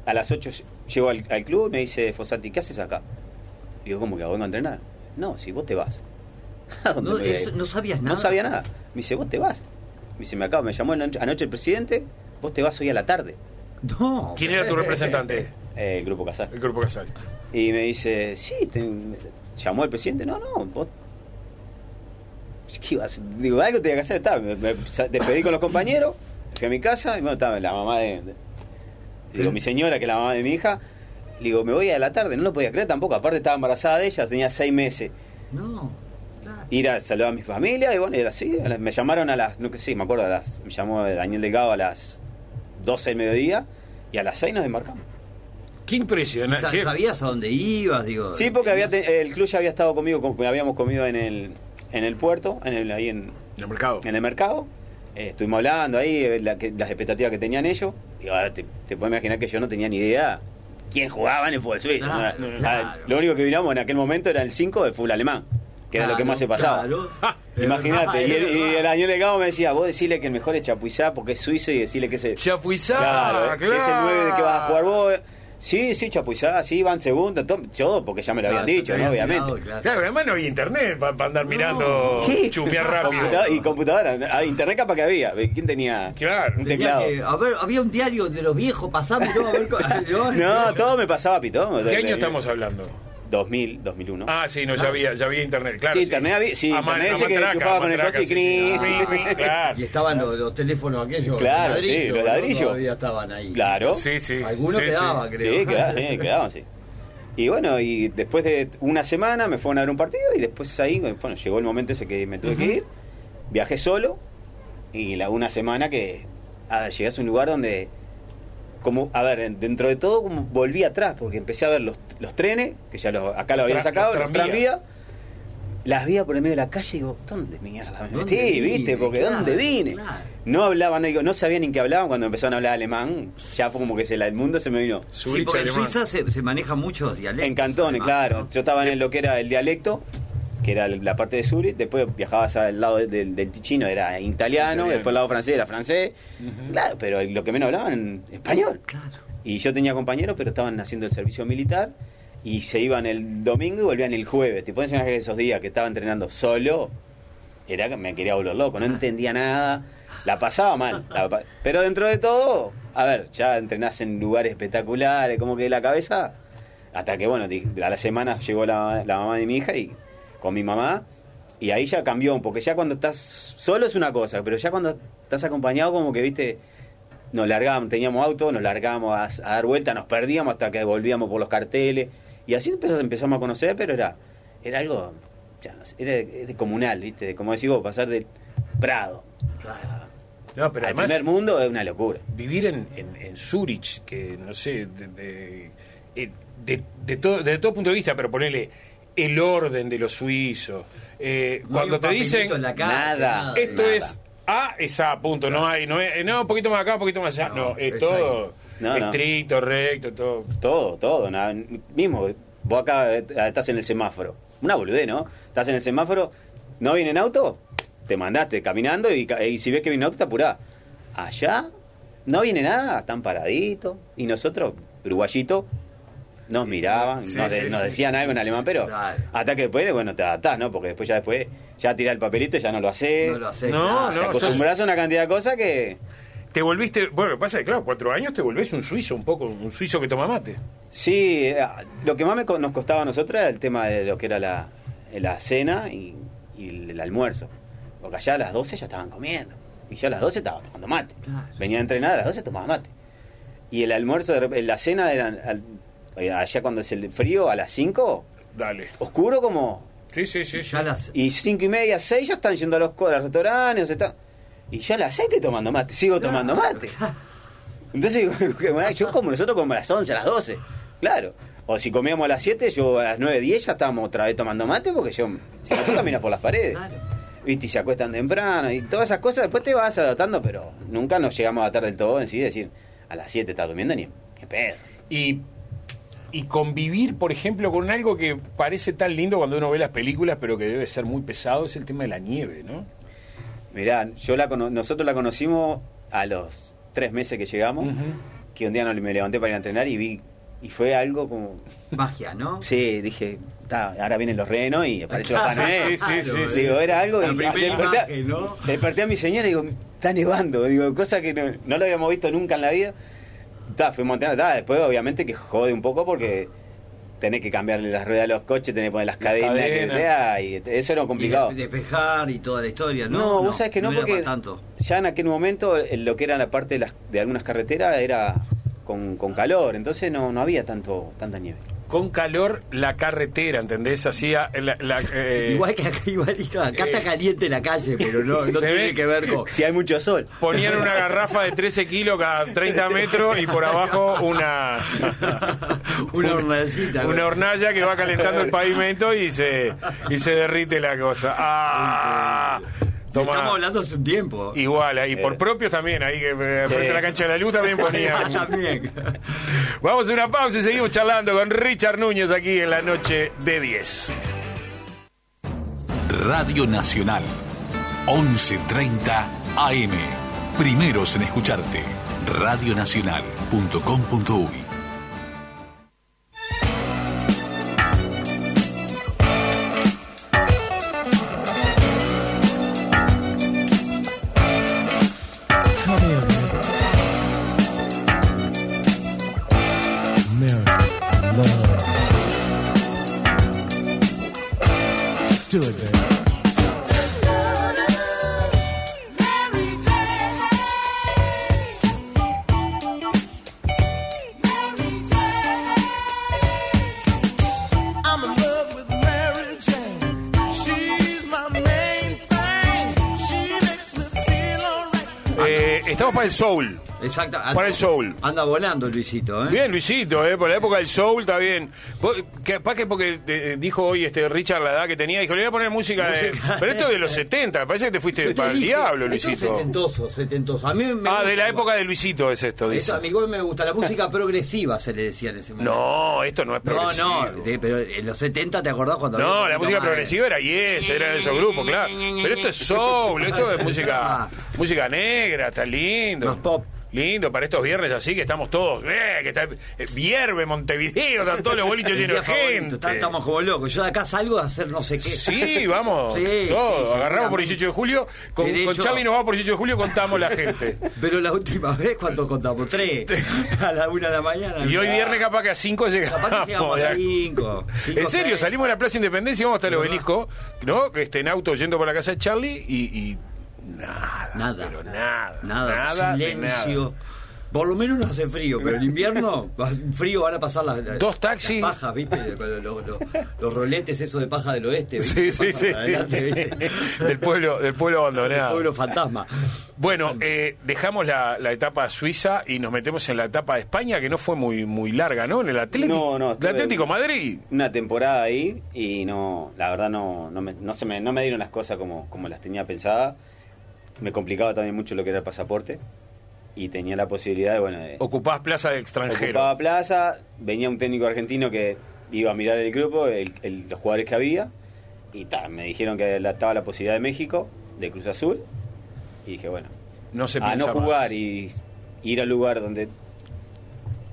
a las 8 llego al, al club y me dice Fossati, ¿qué haces acá? Y digo, ¿cómo que vengo a entrenar? No, si vos te vas. ¿A dónde No, me voy a eso- ir? no sabías nada. No sabía nada. Me dice, vos te vas. Me dice, me acaba, me llamó anoche, el presidente, vos te vas hoy a la tarde. No. ¿Quién era tu representante? Eh, el grupo Casal. El Grupo Casal. Y me dice, sí, te- llamó el presidente, no, no, vos... ¿Qué ibas? Digo, algo tenía que hacer, está, me, despedí con los compañeros, fui a mi casa y bueno, estaba la mamá de, de- digo, mi señora, que es la mamá de mi hija, le digo, me voy a la tarde, no lo podía creer tampoco, aparte estaba embarazada de ella, tenía seis meses, No. claro. ir a saludar a mi familia y bueno, era así, me llamaron a las, no que sí, me acuerdo, a las, me llamó Daniel Delgado a las 12 del mediodía y a las 6 nos embarcamos. Qué impresionante. ¿Sabías a dónde ibas? Digo, Sí, porque había el club ya había estado conmigo, habíamos comido en el, en el puerto, en el, ahí en, En el mercado. en el mercado. Eh, estuvimos hablando ahí, eh, la que- las expectativas que tenían ellos. Y ahora te, te puedes imaginar que yo no tenía ni idea quién jugaba en el fútbol suizo. Claro, ¿no? claro. Lo único que miramos en aquel momento era el 5 del fútbol alemán, que era lo que más se pasaba. claro. Ah, Imagínate, y, el, y el año legado me decía, vos decirle que el mejor es Chapuizá porque es suizo y decirle que es el, Chapuizá, claro, claro. eh, que es el 9 de que vas a jugar vos. Sí, sí, Chapuizá, sí, van segundo, to- todo porque ya me lo habían Claro, dicho, ¿no? Obviamente. claro. Claro, además no había internet para andar mirando, ¿Qué? chumear rápido. Computa- y computadora, ah, internet capaz que había. ¿Quién tenía Claro. un Tenía teclado? que- a ver, había un diario de los viejos, pasámelo a ver. co- No, todo me pasaba pitón. ¿Qué año estamos hablando? 2000, 2001. Ah, sí, no, ya había, ya había internet, claro. Sí, internet había- sí, A man- internet ese que jugaba con el coso y sí, sí. crin. Claro. Y estaban los, los teléfonos aquellos. Claro, los sí, los ¿no? ladrillos. Todavía estaban ahí. Claro. Sí, sí. Algunos sí, quedaban, sí. creo. Sí, quedaban, sí, quedaban, sí. Y bueno, y después de una semana me fueron a ver un partido y después ahí, bueno, llegó el momento ese que me tuve que ir. Viajé solo y la una semana que, a ver, llegué a un lugar donde, como, a ver, dentro de todo, como volví atrás, porque empecé a ver los, los trenes, que ya los, acá los Los habían sacado, los tranvías. las vi por el medio de la calle y digo, ¿dónde mierda me ¿Dónde metí? vine? ¿Viste? Porque Claro, ¿dónde vine? claro. No hablaban, digo, no sabían ni qué hablaban cuando empezaron a hablar alemán, ya fue como que se la, el mundo se me vino. Sí, porque en. Suiza se, se manejan muchos dialectos. En cantones, además, claro. ¿no? Yo estaba en lo que era el dialecto, que era la parte de Zurich, después viajabas al lado del, del, del Ticino, era italiano, Italiano. después al lado francés era francés. Claro, pero lo que menos hablaban español. Claro. Y yo tenía compañeros, pero estaban haciendo el servicio militar y se iban el domingo y volvían el jueves. Te pones que esos días que estaba entrenando solo, era que me quería volver loco, no entendía nada, la pasaba mal. la pero dentro de todo, a ver, ya entrenás en lugares espectaculares, como que la cabeza, hasta que bueno, a la semana llegó la, la mamá de mi hija y con mi mamá. Y ahí ya cambió, porque ya cuando estás solo es una cosa, pero ya cuando estás acompañado como que, viste, nos largábamos, teníamos auto, nos largábamos a, a dar vuelta, nos perdíamos hasta que volvíamos por los carteles. Y así empezamos, empezamos a conocer, pero era, era algo, ya, era de, de comunal, ¿viste? Como decís vos, pasar del Prado No, pero al además, primer mundo es una locura. vivir en, en, en Zurich, que no sé, de, de, eh, de, de todo, de todo punto de vista, pero ponele el orden de los suizos. eh, No hay cuando un te dicen, en la calle, nada. esto nada. es A, es A, punto, no hay, no, es, no, un poquito más acá, un poquito más allá, no, No, es es todo No, no. estricto, recto, todo. Todo, todo. nada. Mismo, vos acá eh, estás en el semáforo. Una boludez, ¿no? Estás en el semáforo, no viene en auto, te mandaste caminando y, ca- y si ves que viene auto te apurás. Allá no viene nada, están paraditos. Y nosotros, uruguayitos, nos miraban, Sí, nos, de- sí, nos sí, decían sí, algo en sí. alemán, pero Claro. hasta que después, bueno, te adaptás, ¿no? Porque después ya después, ya tirás el papelito, ya no lo haces. No lo haces. No, claro. Te no, acostumbras a una cantidad de cosas que... Te volviste, bueno, lo que pasa es que, claro, cuatro años te volvés un suizo, un poco, un suizo que toma mate. Sí, eh, lo que más me nos costaba a nosotros era el tema de lo que era la, la cena y, y el almuerzo. Porque allá a las 12 ya estaban comiendo. Y yo a las 12 estaba tomando mate. Claro. Venía a entrenar a las 12 tomaba mate. Y el almuerzo, de rep- la cena era eh, allá cuando es el frío, a las 5, Dale. oscuro como... Sí, sí, sí. sí. Ya las- Y 5 y media, 6 ya están yendo a los, a los restaurantes. Está, y yo a las 6 estoy tomando mate, sigo tomando mate. Entonces, yo como nosotros como a las 11, a las 12. Claro. O si comíamos a las 7, yo a las 9, 10 ya estábamos otra vez tomando mate porque yo, si no, tú caminas por las paredes. Claro. ¿Viste? Y se acuestan temprano y todas esas cosas. Después te vas adaptando, pero nunca nos llegamos a adaptar del todo en sí. Decir, a las 7 estás durmiendo ni, ni pedo. Y, y convivir, por ejemplo, con algo que parece tan lindo cuando uno ve las películas, pero que debe ser muy pesado, es el tema de la nieve, ¿no? Mirá, yo la cono- nosotros la conocimos a los 3 meses que llegamos. Que un día no- me levanté para ir a entrenar y vi Y fue algo como. Magia, ¿no? Sí, dije, "Ta, ahora vienen los renos y apareció Papá Noel. sí, sí, sí, Digo, era algo. La y primera le desperté, imagen, ¿no? le desperté a mi señora y digo, está nevando. Digo, cosa que no, no lo habíamos visto nunca en la vida. Ta, fuimos a entrenar, ta, después obviamente que jode un poco porque tenés que cambiarle las ruedas a los coches, tenés que poner las cadenas, que y eso era complicado. Y de- despejar y toda la historia, ¿no? No, vos sabés que no, era porque tanto. ya en aquel momento eh, lo que era la parte de, las, de algunas carreteras era con, con calor, entonces no, no había tanto tanta nieve. Con calor la carretera, ¿entendés? Hacía la, la, eh, Igual que acá, igualito, acá está eh, caliente la calle, pero no, no ¿te tiene ves? que ver con... Si hay mucho sol. Ponían una garrafa de 13 kilos cada 30 metros y por abajo una Una hornacita. una hornalla que va calentando el pavimento y se y se derrite la cosa. Ah, Estamos hablando hace un tiempo. Igual, ahí por Eh. propios también, ahí que eh, Sí. frente a la cancha de la luz también ponían. También. Vamos a una pausa y seguimos charlando con Richard Núñez aquí en la noche de 10. Radio Nacional. 11.30 AM. Primeros en escucharte. Radionacional.com.uy soul. Exacto. Para el soul. Anda volando Luisito, ¿eh? Bien, Luisito, eh, por la época del soul está bien. Capaz que porque eh, dijo hoy este Richard la edad que tenía, dijo, le voy a poner música de... Pero esto es de los 70, me parece que te fuiste te para el diablo, Luisito. Setentoso, setentoso. A mí me Ah, de la igual. época de Luisito es esto, dice. Eso a mí igual me gusta. La música progresiva se le decía en ese momento. No, esto no es No, progresivo. no, de- pero en los 70 te acordás cuando No, la música progresiva era Yes, era de esos grupos, claro. Pero esto es soul, esto es música música negra, está lindo. Más pop. Lindo para estos viernes así que estamos todos, eh, que está eh, vierve Montevideo, están todos los boliches El llenos de gente. está- Estamos como locos. Yo de acá salgo a hacer no sé qué. Sí, vamos, Sí, todos, sí, agarramos por seguramente. 18 de julio, con, Derecho. con Charlie nos vamos por 18 de julio, contamos la gente. Pero la última vez, ¿cuánto contamos? Tres. A la una de la mañana. Y hoy viernes capaz que a 5 llegamos. Capaz que llegamos a cinco. cinco, En serio, seis. salimos de la Plaza Independencia y vamos hasta el obelisco, ¿no? Este, en auto yendo por la casa de Charlie y, y nada. Nada. Pero nada. Silencio. nada. Por lo menos no hace frío, pero el invierno, frío van a pasar las, las- Dos taxis. las pajas, ¿viste? Los, los- los- los roletes esos de paja del oeste, adelante, ¿viste? del pueblo, del pueblo abandonado. pueblo fantasma. Bueno, eh, dejamos la, la etapa suiza y nos metemos en la etapa de España, que no fue muy muy larga, ¿no? En el Atlético. No, no, El estuve- Atlético Madrid. Una temporada ahí y no, la verdad no, no, me, no, se me, no me dieron las cosas como, como las tenía pensadas. Me complicaba también mucho lo que era el pasaporte y tenía la posibilidad de, bueno, de, Ocupás plaza de extranjero. Ocupaba plaza, venía un técnico argentino que iba a mirar el grupo, el- el- los jugadores que había, y ta, me dijeron que la- estaba la posibilidad de México, de Cruz Azul, y dije, bueno, No se a no más. jugar y ir al lugar donde...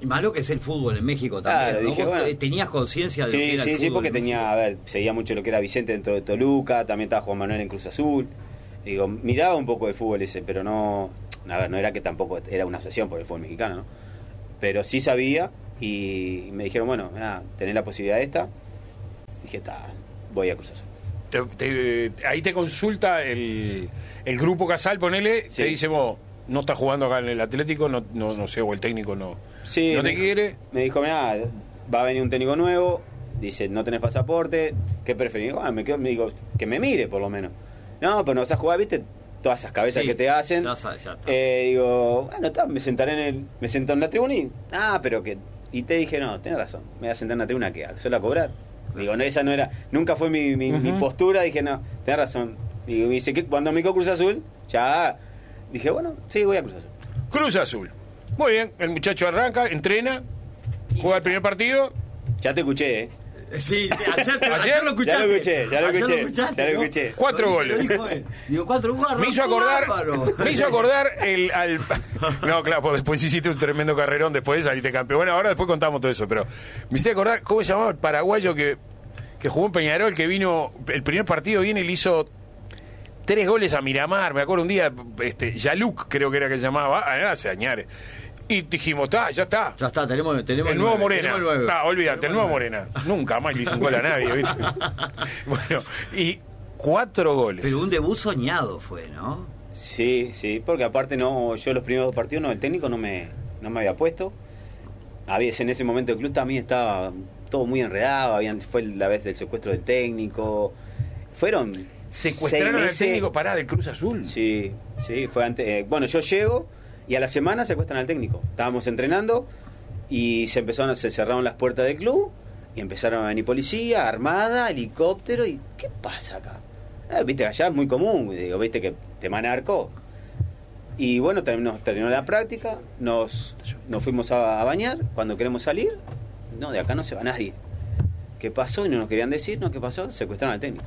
Y malo que es el fútbol en México también. Claro, ¿no? dije, Vos bueno. te- tenías conciencia de lo que Sí, era sí, el sí, porque en tenía, a ver, seguía mucho lo que era Vicente dentro de Toluca, también estaba Juan Manuel en Cruz Azul, digo, miraba un poco de fútbol ese, pero no, a ver, no era que tampoco era una obsesión por el fútbol mexicano, ¿no? Pero sí sabía y me dijeron, bueno, mira, tenés la posibilidad esta, dije, está, voy a Cruz Azul. Te- te- ahí te consulta el, el grupo Casal, ponele, Sí. te dice vos, no estás jugando acá en el Atlético, no, no, no sé, o el técnico no, Sí, no te me- quiere. Me dijo, mira, va a venir un técnico nuevo, dice, no tenés pasaporte, ¿qué preferís? Bueno, me, quedo, me digo, que me mire por lo menos. No, pero no vas a jugar, viste, todas esas cabezas Sí, que te hacen. ya ya está. Eh, digo, bueno, está, me sentaré en el, me senté en la tribuna y, ah, pero que, y te dije, no, tenés razón, me voy a sentar en la tribuna que solo a cobrar. Digo, no, esa no era, nunca fue mi, mi, postura, dije, no, tenés razón. Digo, me dice que cuando me quedó Cruz Azul, ya, dije, bueno, sí, voy a Cruz Azul. Cruz Azul. Muy bien, el muchacho arranca, entrena, juega el primer partido. Ya te escuché, ¿eh? Sí, ayer, Ayer ayer lo escuchaste. Ya lo escuché, ya lo escuché, ya lo escuché. Cuatro goles. dijo él. Digo, cuatro goles. Me hizo acordar, me hizo acordar el, al... No, claro, pues después hiciste un tremendo carrerón, después saliste campeón. Bueno, ahora después contamos todo eso, pero me hiciste acordar, ¿cómo se llamaba el paraguayo que, que jugó en Peñarol, que vino, el primer partido viene y le hizo tres goles a Miramar, me acuerdo un día, este, Yaluk creo que era que se llamaba, ah, era añares. Y dijimos, está, ya está. Ya está, tenemos, tenemos El nuevo nueve, Morena. tenemos nueve. Ah, olvídate, el nuevo. Morena. Nunca más le hizo un gol a nadie, ¿viste? bueno, y cuatro goles. Pero un debut soñado fue, ¿no? Sí, sí, porque aparte no, yo los primeros dos partidos no, el técnico no me, no me había puesto. Había, en ese momento el club también estaba todo muy enredado, habían, fue la vez del secuestro del técnico. Fueron Secuestraron seis al técnico pará del Cruz Azul. Sí, sí, fue antes. eh, bueno, yo llego y a la semana secuestran al técnico. Estábamos entrenando y se empezaron, se cerraron las puertas del club y empezaron a venir policía, armada, helicóptero y ¿qué pasa acá? Eh, viste, allá es muy común, digo, viste que te manarco. Y bueno, terminó, la práctica, nos, nos fuimos a, a bañar, cuando queremos salir, no, de acá no se va nadie. ¿Qué pasó? Y no nos querían decir, ¿no? ¿Qué pasó? Secuestraron al técnico.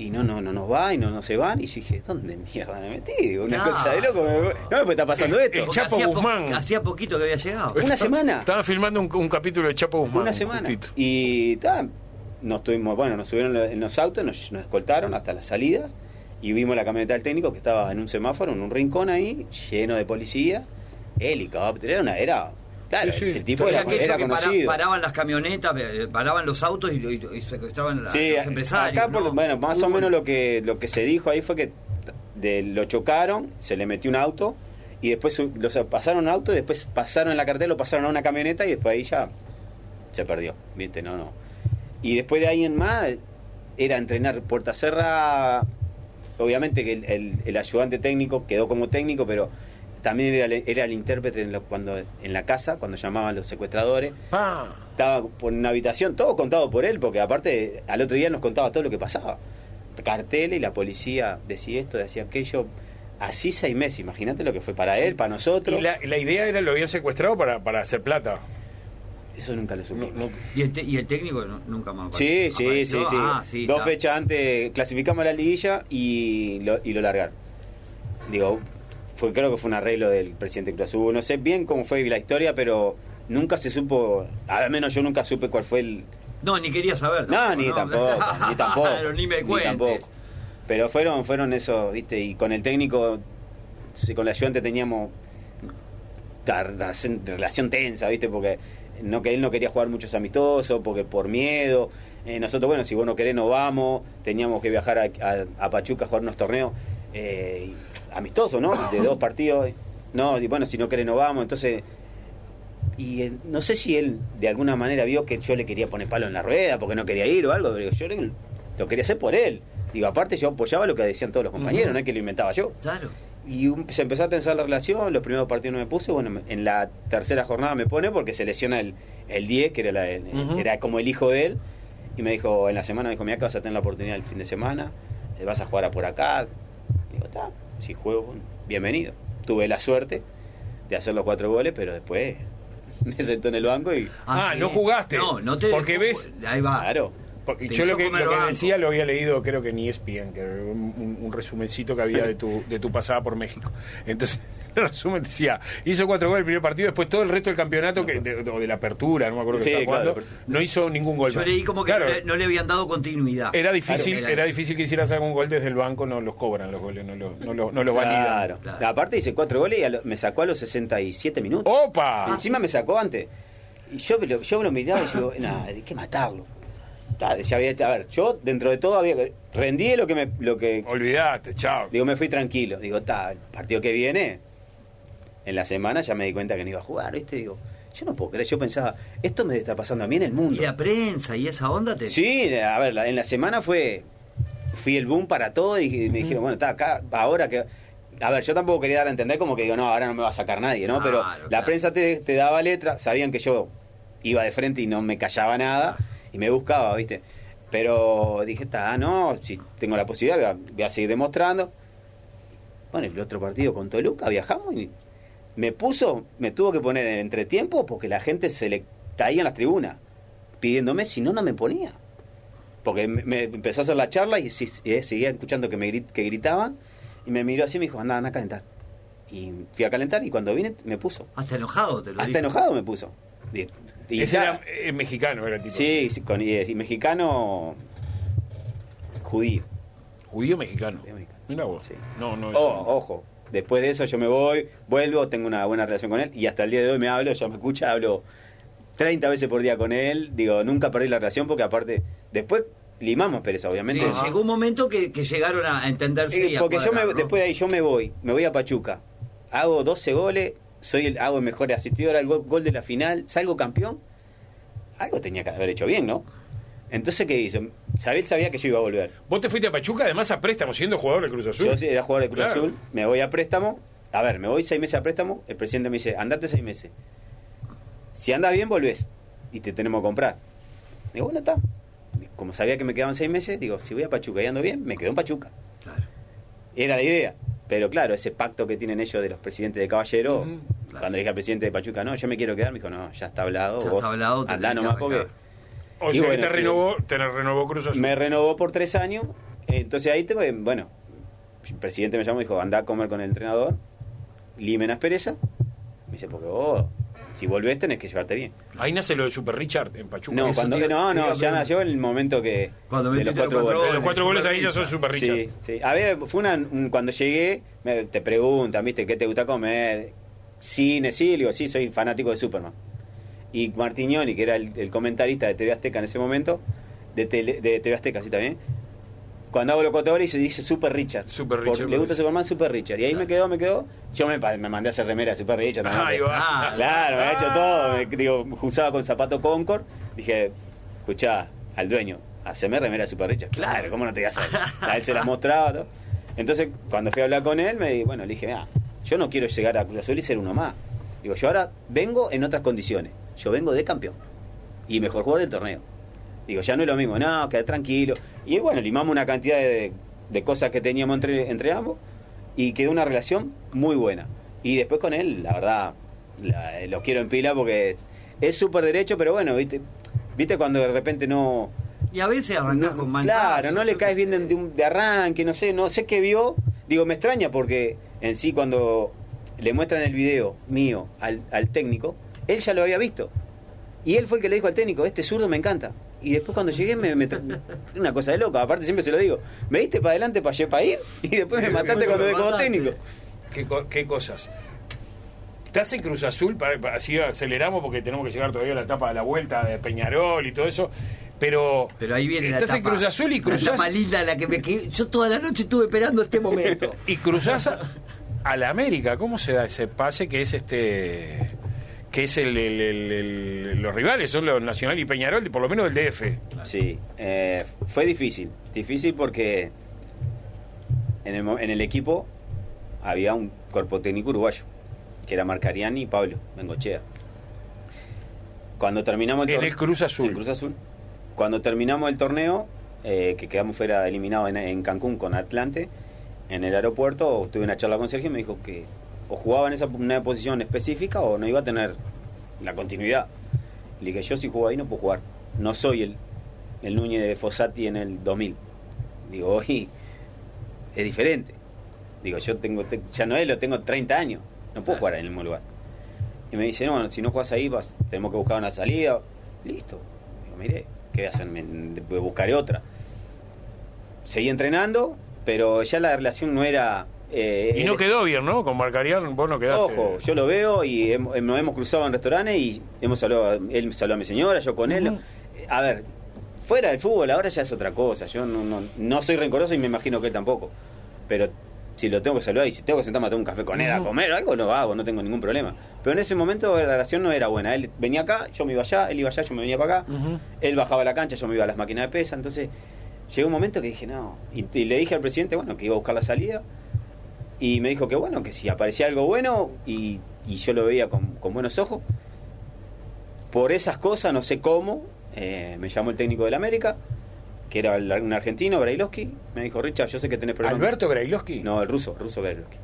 Y no, no, no nos va y no, no se van. Y yo dije, ¿dónde mierda me metí? Digo, una No. cosa de loco. me- No me puede estar pasando El- esto. el Porque Chapo hacía po- Guzmán. hacía poquito que había llegado. Una semana. Estaban filmando un, un capítulo de Chapo Guzmán. Una semana. justito. Y ta, nos tuvimos, bueno, nos subieron en los autos, nos, nos escoltaron hasta las salidas y vimos la camioneta del técnico que estaba en un semáforo, en un rincón ahí, lleno de policía, helicóptero, era una, era, claro, Sí, sí. el tipo Era era, que conocido. paraban las camionetas, eh, paraban los autos y, y- y secuestraban a Sí, los empresarios. acá bueno, más o menos lo que lo que se dijo ahí fue que de, lo chocaron, se le metió un auto y después los pasaron a un auto, y después pasaron en la cartera, lo pasaron a una camioneta y después ahí ya se perdió, ¿viste? No, no. Y después de ahí en más era entrenar puerta cerrada, obviamente que el, el- el ayudante técnico quedó como técnico, pero también era, el- era el intérprete en, lo- cuando, en la casa, cuando llamaban los secuestradores estaba por una habitación, todo contado por él, porque aparte al otro día nos contaba todo lo que pasaba. Carteles y la policía decía esto, decía aquello. Así seis meses, imagínate lo que fue para él, para nosotros. Y la, la idea era lo habían secuestrado para, para hacer plata. Eso nunca lo supe. No, no- ¿Y el, te- y el técnico no- nunca más Sí, apareció? sí, sí. Ah, sí, Dos fechas antes clasificamos la liguilla y lo, y lo largaron. Digo, fue, creo que fue un arreglo del presidente Cruz Azul. No sé bien cómo fue la historia, pero nunca se supo, al menos yo nunca supe cuál fue el, No, ni quería saber. No, ni tampoco, ni tampoco. Claro, ni me ni cuentes. tampoco. Pero fueron, fueron esos, viste, y con el técnico, con la ayudante teníamos relación, relación tensa, viste, porque no que él no quería jugar muchos amistosos, porque por miedo. Eh, nosotros, bueno, si vos no querés, no vamos. Teníamos que viajar a, a- a Pachuca a jugar unos torneos eh, amistosos, ¿no? De dos partidos. No, y bueno, si no querés, no vamos. Entonces, y eh, no sé si él de alguna manera vio que yo le quería poner palo en la rueda porque no quería ir o algo, pero yo le- lo quería hacer por él. Digo, aparte yo apoyaba lo que decían todos los compañeros, no es que lo inventaba yo. Claro. Y un- se empezó a tensar la relación, los primeros partidos no me puse, bueno, en la tercera jornada me pone porque se lesiona el, el 10, que era, la- el- Ujú. era como el hijo de él, y me dijo, en la semana me dijo, mira que vas a tener la oportunidad el fin de semana, eh, vas a jugar a por acá. Digo, está, si juego, bienvenido. Tuve la suerte de hacer los cuatro goles, pero después me sentó en el banco y... Ah, no jugaste. No, no te Porque dejó ves- Ahí va. Claro. Porque yo lo que, lo que decía lo había leído, creo que en ESPN, que un, resumencito que había de tu, de tu pasada por México. Entonces, el resumen decía, hizo cuatro goles el primer partido, después todo el resto del campeonato, que, de, o de la apertura, no me acuerdo que Sí, estaba claro, jugando, no hizo ningún gol. Yo leí como que Claro, no, le, no le habían dado continuidad. Era difícil, Claro, era difícil que hicieras algún gol desde el banco, no los cobran los goles, no lo, no lo, no lo validan. Claro. Claro. Aparte hice cuatro goles y lo- me sacó a los 67 minutos. ¡Opa! Encima me sacó antes. Y yo me lo, yo me lo miraba y digo, nada, hay que matarlo. Ta, ya había, a ver, yo dentro de todo había rendí lo que me lo que Olvidaste, chao. digo, me fui tranquilo. Digo, está, el partido que viene en la semana ya me di cuenta que no iba a jugar, ¿viste? Digo, yo no puedo creer, yo pensaba, esto me está pasando a mí en el Y mundo. la prensa y esa onda te. Sí, a ver, la- en la semana fue. Fui el boom para todo y me dijeron, bueno, está acá, ahora que. A ver, yo tampoco quería dar a entender como que digo, no, ahora no me va a sacar nadie, ¿no? Pero la claro. prensa te, te daba letra, sabían que yo iba de frente y no me callaba nada y me buscaba, ¿viste? Pero dije, está, no, si tengo la posibilidad, voy a, seguir demostrando. Bueno, el otro partido con Toluca viajamos y me puso, me tuvo que poner en entretiempo porque la gente se le caía en las tribunas. pidiéndome, si no, no me ponía. Porque me, me empezó a hacer la charla y, si- eh, seguía escuchando que me grit- que gritaban y me miró así y me dijo, anda, anda a calentar. Y fui a calentar y cuando vine me puso. Hasta enojado te lo Hasta enojado me puso. Y, Ese ya- era eh, mexicano, era el tipo. sí, sí, con, y, y mexicano judío. Judío mexicano. Judío mexicano. Mira vos. Sí. No, no. Oh, ojo, después de eso yo me voy, vuelvo, tengo una buena relación con él y hasta el día de hoy me hablo, ya me escucha, hablo 30 veces por día con él, digo, nunca perdí la relación porque aparte, después limamos pereza, Sí, obviamente. llegó un momento que, que llegaron a entenderse. Eh, y a porque yo me, después de ahí yo me voy, me voy a Pachuca, hago 12 goles, soy el, hago el mejor asistidor al gol, gol de la final, salgo campeón, algo tenía que haber hecho bien, ¿no? Entonces, ¿qué hizo? Sabía, sabía que yo iba a volver. Vos te fuiste a Pachuca, además a préstamo, siendo jugador del Cruz Azul. Yo sí era jugador de Cruz Claro. Azul, me voy a préstamo. A ver, me voy seis meses a préstamo. El presidente me dice, andate seis meses. Si anda bien, volvés. Y te tenemos que comprar. Digo, bueno, está. Como sabía que me quedaban seis meses, digo, si voy a Pachuca y ando bien, me quedo en Pachuca. Claro. Era la idea. Pero claro, ese pacto que tienen ellos de los presidentes de Caballero, cuando le dije al presidente de Pachuca, no, yo me quiero quedar, me dijo, no, ya está hablado. Ya vos está hablado, te andá nomás porque o y sea bueno, que te renovó, te renovó Cruz Azul. me renovó por tres años. Entonces ahí te bueno, el presidente me llamó y dijo, anda a comer con el entrenador, limen aspereza. Me dice, porque vos, si volvés tenés que llevarte bien. Ahí nace lo de Super Richard en Pachuca. No, cuando, iba- no, no, ya nació en el momento que... Cuando de metiste los cuatro goles. los cuatro goles ahí ya sos Super Richard. Sí, sí. A ver, fue una, un- cuando llegué, me- te preguntan, ¿viste? ¿Qué te gusta comer? Cine, sí, le digo, sí, soy fanático de Superman. Y Martignoni, que era el, el comentarista de TV Azteca en ese momento, de, tele- de TV Azteca, sí, también. Cuando hago goles, se dice Super Richard. Super Por- Richard, le gusta. Superman, Super Richard. Y ahí me quedó, me quedó. Yo me, mandé a hacer remera de Super Richard. Ah, Claro, me ha hecho todo. Me, digo, usaba con zapato Concord. Dije, escuchá, al dueño, haceme remera Super Richard. Claro, ¿cómo no te voy a hacer? A él se la mostraba. todo. Entonces, cuando fui a hablar con él, me di- bueno, le dije, mira, yo no quiero llegar a Cruz Azul y ser uno más. Digo, yo ahora vengo en otras condiciones. Yo vengo de campeón y mejor jugador del torneo. Digo, ya no es lo mismo, no, queda tranquilo. Y bueno, limamos una cantidad de, de cosas que teníamos entre, entre ambos y quedó una relación muy buena. Y después con él, la verdad, la- lo quiero en pila porque es- súper derecho, pero bueno, viste, viste cuando de repente no... Y a veces arrancás no- con mal Claro, no le caes bien de, de un- de arranque, no sé, no sé qué vio. Digo, me extraña porque en sí cuando le muestran el video mío al, al técnico, él ya lo había visto. Y él fue el que le dijo al técnico, este zurdo me encanta. Y después cuando llegué me, me una cosa de loca, aparte siempre se lo digo, me diste para adelante para, para ir y después me mataste cuando me como técnico. ¿Qué, co- qué cosas? Estás en Cruz Azul, para, para- así aceleramos porque tenemos que llegar todavía a la etapa de la vuelta de Peñarol y todo eso, pero, Pero ahí viene la estás en etapa- Cruz Azul y La cruzás, etapa linda la que me que yo toda la noche estuve esperando este momento. y cruzás a, a la América. ¿Cómo se da ese pase que es este que es el, el- los rivales son los Nacional y Peñarol, por lo menos del DF? Sí, eh, fue difícil, difícil porque en el, en el equipo había un cuerpo técnico uruguayo, que era Marcariani y Pablo Bengochea. Cuando terminamos el En torneo... el Cruz Azul. En el Cruz Azul. Cuando terminamos el torneo, eh, que quedamos fuera eliminados en, en Cancún con Atlante, en el aeropuerto tuve una charla con Sergio y me dijo que o jugaba en esa una posición específica o no iba a tener la continuidad. Le dije, yo si juego ahí no puedo jugar. No soy el, el Núñez de Fossati en el 2000. Digo, hoy es diferente. Digo, yo tengo, te- ya no es, lo tengo 30 años. No puedo jugar en el mismo lugar. Y me dice, no, si no juegas ahí, vas, tenemos que buscar una salida. Listo. Digo, mire, ¿qué voy a hacer? Me- buscaré otra. Seguí entrenando, pero ya la relación no era... eh, Y no quedó bien, ¿no? Con Marcarián vos no quedaste. Ojo, yo lo veo y hem- nos hemos cruzado en restaurantes y hemos hablado, él saludó a mi señora, yo con él. A ver, fuera del fútbol ahora ya es otra cosa. Yo no, no, no soy rencoroso y me imagino que él tampoco. Pero si lo tengo que saludar y si tengo que sentarme a tomar un café con él a comer o algo, lo hago, no tengo ningún problema. Pero en ese momento la relación no era buena. Él venía acá, yo me iba allá, él iba allá, yo me venía para acá. Él bajaba a la cancha, yo me iba a las máquinas de pesa. Entonces llegó un momento que dije, no. Y, y le dije al presidente, bueno, que iba a buscar la salida. Y me dijo que bueno, que si aparecía algo bueno y, y yo lo veía con, con buenos ojos, por esas cosas, no sé cómo, eh, me llamó el técnico del América, que era el- un argentino, Brailovsky, me dijo, Richard, yo sé que tenés problemas. Alberto Brailovsky. No, el ruso, el ruso Brailovsky.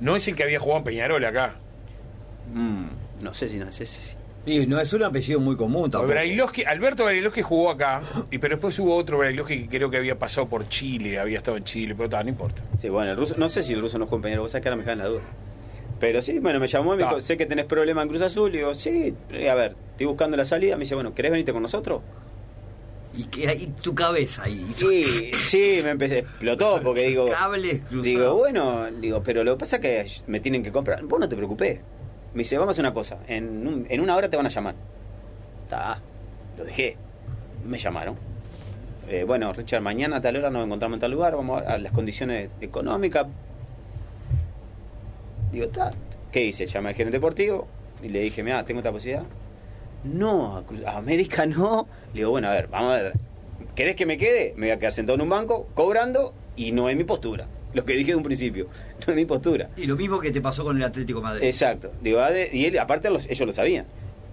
No es el que había jugado en Peñarol acá. Mm, no sé si no sé si- Y no es un apellido muy común tampoco. Brailovsky- Alberto Brailovsky jugó acá, y pero después hubo otro Brailovsky que creo que había pasado por Chile, había estado en Chile, pero ta, no importa. Sí, bueno, el ruso, no sé si el ruso no es compañero, vos sabés que ahora me dejan la duda. Pero sí, bueno, me llamó y me dijo, sé que tenés problema en Cruz Azul. Y digo, sí, eh, a ver, estoy buscando la salida. Me dice, bueno, ¿querés venirte con nosotros? Y que hay tu cabeza ahí. Sí, sí, me empecé, explotó porque digo, Cables cruzados. digo, bueno, digo, pero lo que pasa es que me tienen que comprar. Vos no te preocupes. Me dice, vamos a hacer una cosa, en, un- en una hora te van a llamar. Está, lo dejé. Me llamaron. Eh, bueno, Richard, mañana a tal hora nos encontramos en tal lugar, vamos a, a las condiciones económicas. Digo, está. ¿Qué hice? Llamé al gerente deportivo y le dije, mira, tengo esta posibilidad. No, a América no. Le digo, bueno, a ver, vamos a ver. ¿Querés que me quede? Me voy a quedar sentado en un banco, cobrando, y no es mi postura. Lo que dije de un principio. No es mi postura. Y lo mismo que te pasó con el Atlético de Madrid. Exacto. Digo, y él, aparte los- ellos lo sabían.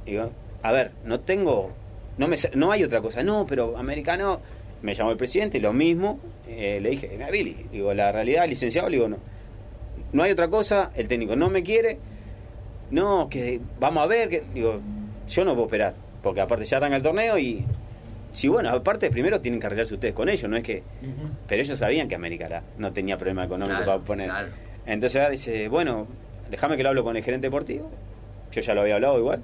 Digo, a ver, no tengo, no me, no hay otra cosa. No, pero americano, me llamó el presidente, lo mismo. eh, le dije, mira, Billy, digo, la realidad, licenciado, le digo, no, no hay otra cosa. El técnico no me quiere. No, que vamos a ver, que digo, yo no puedo esperar, porque aparte ya arranca el torneo y Sí, bueno, aparte primero tienen que arreglarse ustedes con ellos, no es que... Pero ellos sabían que América la- no tenía problema económico Claro, para poner. claro. Entonces ahora dice, bueno, déjame que lo hablo con el gerente deportivo. Yo ya lo había hablado igual.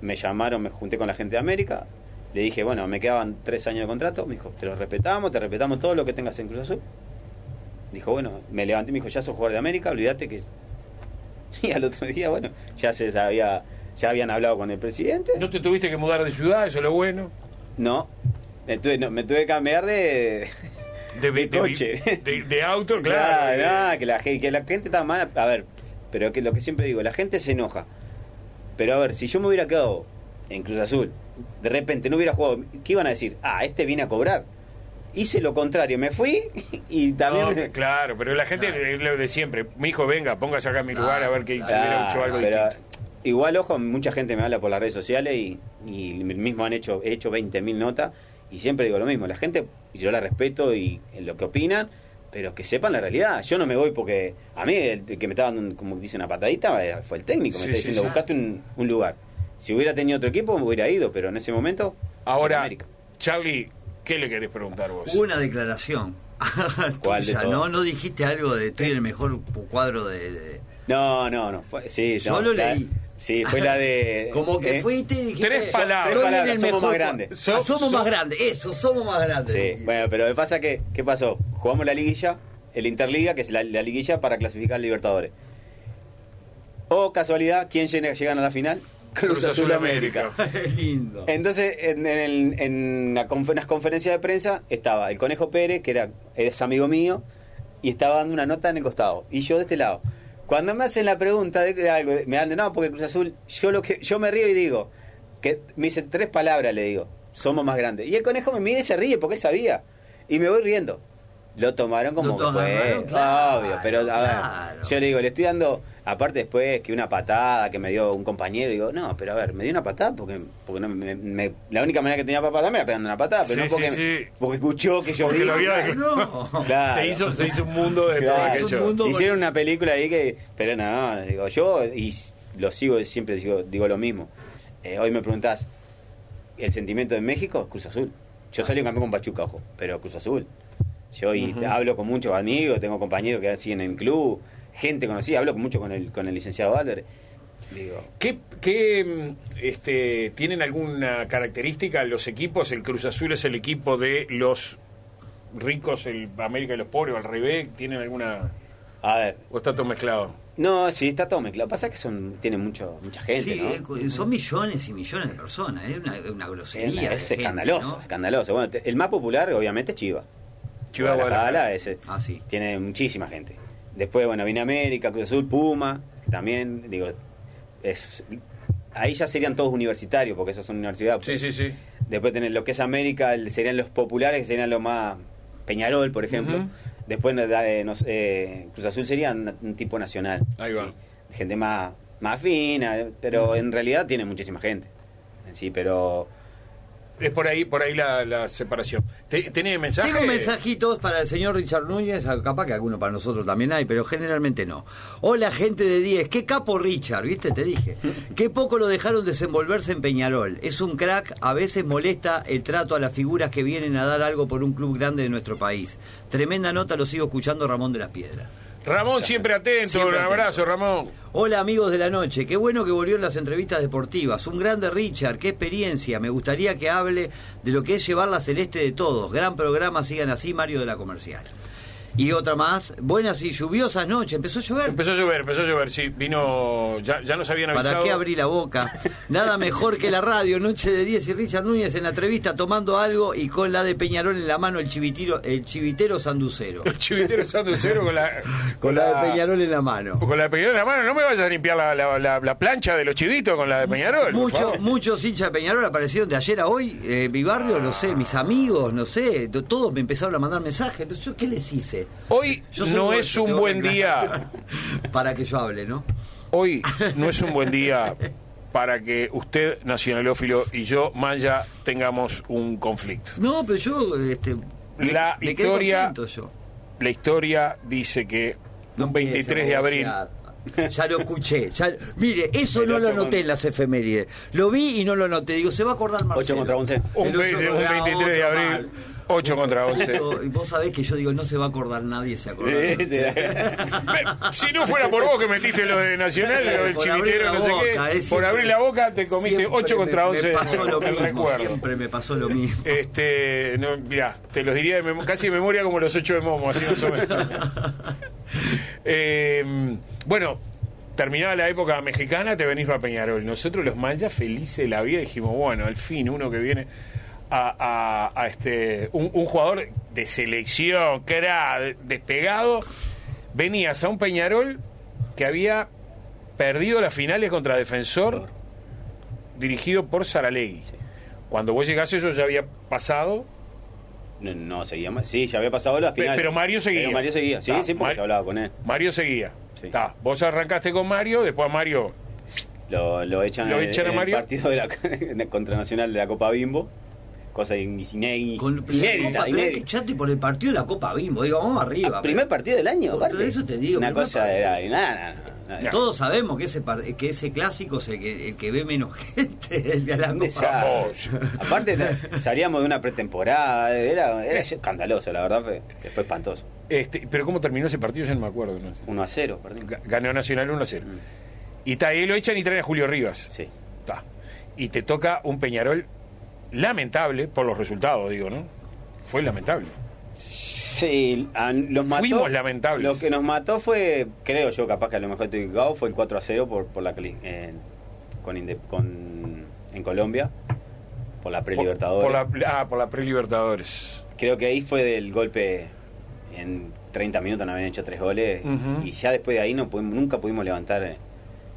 Me llamaron, me junté con la gente de América. Le dije, bueno, me quedaban tres años de contrato. Me dijo, te lo respetamos, te respetamos todo lo que tengas en Cruz Azul. Dijo, bueno, me levanté y me dijo, ya sos jugador de América, olvídate que... Y al otro día, bueno, ya se sabía, ya habían hablado con el presidente. ¿No te tuviste que mudar de ciudad? Eso es lo bueno. No, me tuve, no, me tuve que cambiar de, De, de coche. De, de auto, claro. Claro, nada, que, la, que la gente está mal. A ver, pero que lo que siempre digo, la gente se enoja. Pero a ver, si yo me hubiera quedado en Cruz Azul, de repente no hubiera jugado, ¿qué iban a decir? Ah, este viene a cobrar. Hice lo contrario, me fui y también... No, claro, pero la gente es lo de siempre. Mi hijo, venga, póngase acá en mi lugar a ver que claro. hubiera hecho algo distinto. Igual, ojo, mucha gente me habla por las redes sociales y, y mismo han hecho, he hecho 20.000 notas y siempre digo lo mismo, la gente, yo la respeto y en lo que opinan, pero que sepan la realidad. Yo no me voy porque a mí el, que me estaba dando, como dice, una patadita eh, fue el técnico, me Sí, está sí, diciendo, sí. buscaste un, un lugar. Si hubiera tenido otro equipo, me hubiera ido, pero en ese momento... Ahora, América. Charlie, ¿qué le querés preguntar vos? Una declaración. ¿Cuál tuya? ¿no? No dijiste algo de estoy en el mejor cuadro de. de- No, no, no, fue, sí, Yo no, lo la- leí. Sí, fue la de... Como que eh, fuiste y dijiste. Tres palabras. "Estoy en Tres el palabras, somos mejor más grandes". So- Ah, somos so- más grandes, eso, somos más grandes. Sí, bueno, pero me pasa que, ¿qué pasó? Jugamos la liguilla, el Interliga, que es la, la liguilla para clasificar al Libertadores. O casualidad, ¿quién llega, llegan a la final? Cruz, Azul América. Lindo. Entonces, en, en, el- en la confer- conferencias de prensa estaba el Conejo Pérez, que era es amigo mío, y estaba dando una nota en el costado. Y yo de este lado. Cuando me hacen la pregunta de, de algo, me dan, no, porque Cruz Azul, yo lo que yo me río y digo, que me dice tres palabras, le digo, somos más grandes. Y el conejo me mira y se ríe porque él sabía. Y me voy riendo. Lo tomaron como fue, claro, obvio, pero a ver, yo le digo, le estoy dando, aparte después que una patada que me dio un compañero, digo, no, pero a ver, me dio una patada porque, porque no, me, me- la única manera que tenía para pararme era pegando una patada, pero Sí, no porque, sí, sí. porque escuchó que yo Porque lo No. Claro. Se, hizo, se hizo un mundo de todo Claro. Un mundo- Hicieron una película ahí que, pero no, digo, yo y lo sigo siempre digo, digo lo mismo. Eh, hoy me preguntás, ¿el sentimiento de México? Cruz Azul. Yo salí campeón con Pachuca, ojo, pero Cruz Azul. Yo y hablo con muchos amigos, tengo compañeros que siguen en el club, gente conocida, hablo mucho con el con el licenciado. Digo, ¿Qué, qué, este, tienen alguna característica los equipos? El Cruz Azul es el equipo de los ricos, el América de los pobres, o al revés. ¿Tienen alguna.? a ver, ¿O está todo mezclado? no, sí, está todo mezclado. Pasa que son tienen mucho mucha gente, Sí, ¿no? eh, son millones y millones de personas. Es una, una Es, grosería. es gente, escandaloso, ¿no? escandaloso. Bueno, te- el más popular obviamente es Chiva. Chivas Guadalajara, Guadalajara. ese. Ah, sí. Tiene muchísima gente. Después, bueno, viene América, Cruz Azul, Puma, que también, digo, es ahí ya serían todos universitarios, porque esos son universidades. Sí, sí, sí. Después tenés lo que es América, serían los populares, que serían los más Peñarol, por ejemplo. Después eh, nos- eh, Cruz Azul sería un, tipo nacional. Ahí va. sí. Gente más, más fina, pero en realidad tiene muchísima gente. Sí, pero es por ahí, por ahí la, la separación. ¿Te- ¿Tenés mensaje? Tengo mensajitos para el señor Richard Núñez, ah, capaz que alguno para nosotros también hay, pero generalmente no. Hola gente de 10, qué capo Richard, ¿viste? Te dije. Qué poco lo dejaron desenvolverse en Peñarol. Es un crack, a veces molesta el trato a las figuras que vienen a dar algo por un club grande de nuestro país. Tremenda nota, lo sigo escuchando Ramón de las Piedras. Ramón, siempre atento. Siempre un abrazo, Ramón. Hola amigos de la noche, qué bueno que volvió en las entrevistas deportivas. Un grande Richard, qué experiencia. Me gustaría que hable de lo que es llevar la celeste de todos. Gran programa, sigan así, Mario de la Comercial. Y otra más, buenas y lluviosas noches. Empezó a llover. Empezó a llover, empezó a llover, sí. Vino, ya, ya nos habían avisado. ¿Para qué abrí la boca? Nada mejor que la radio, Noche de 10 y Richard Núñez en la entrevista tomando algo y con la de Peñarol en la mano el chivitiro, el chivitero sanducero. El chivitero sanducero con la... Con la de Peñarol en la mano. Con la de Peñarol en la mano. No me vayas a limpiar la, la- la- la plancha de los chivitos con la de Peñarol. por Muchos, hinchas de Peñarol aparecieron de ayer a hoy. eh, mi barrio, no sé, mis amigos, no sé, to- todos me empezaron a mandar mensajes. ¿Yo qué les hice? Hoy Yo soy no es un buen día. Para que yo hable, ¿no? Hoy no es un buen día para que usted, nacionalófilo, y yo, Maya, tengamos un conflicto. No, pero yo, este. La me historia- yo. La historia dice que No un 23 de abril... Ya lo escuché. ya- mire, eso no lo con- en las efemérides. Lo vi y no lo anoté. Digo, se va a acordar Marcelo. 8 contra 11. Un, El ocho ve- un contra 23 de abril, mal. 8 contra 11. Y vos sabés que yo digo, no se va a acordar nadie, se acordará. Si no fuera por vos que metiste lo de Nacional, lo del la no sé boca, qué, es por abrir la boca te comiste Siempre 8 contra me- 11 Me pasó lo mismo, recuerdo. siempre me pasó lo mismo. Este, no, mirá, te los diría de casi de memoria como los 8 de Momo, así más o menos. Eh, bueno, terminada la época mexicana, te venís para Peñarol. Nosotros los mayas felices de la vida dijimos, bueno, al fin uno que viene a, a- a este un, un jugador de selección, que era de- despegado, venías a un Peñarol que había perdido las finales contra Defensor, dirigido por Saralegui. Cuando vos llegás eso ya había pasado, No, no, seguía más. Sí, ya había pasado la final. pero Mario seguía. Pero Mario seguía. Sí, sí, porque Mar- yo hablaba con él. Mario seguía. Sí. Ta, vos arrancaste con Mario, después a Mario Lo, lo echan, ¿Lo en- echan a en el Mario? partido de la, contra Nacional de la Copa Bimbo. Cosa in- ine- Con la inédita. Copa, pero inédita. escuchate por el partido de la Copa Bimbo. Digo, vamos arriba. Ah, primer partido del año, aparte. eso te digo, Una primer cosa partido. era. Nada, nada, nada. Todos sabemos que ese que ese clásico es el que, el que ve menos gente, el de la ¿Dónde Copa. ya? Aparte, salíamos de una pretemporada. Era, era escandaloso, la verdad. Fue, fue espantoso. Este, pero cómo terminó ese partido yo no me acuerdo. no sé. 1 a 0, perdón. Ga- Ganó Nacional 1 a 0. Y ta, ahí lo echan y traen a Julio Rivas. Sí. Ta. Y te toca un Peñarol lamentable por los resultados, digo, ¿no? Fue lamentable. Sí, los mató. Fuimos lamentables. Lo que nos mató fue, creo yo, capaz que a lo mejor estoy equivocado, fue el 4 a 0 por, por la con, Inde- con- en Colombia, por la Por, pre-Libertadores. por la, ah, por la pre-Libertadores. Creo que ahí fue del golpe en 30 minutos, no habían hecho tres goles y ya después de ahí no pudimos, nunca pudimos levantar eh,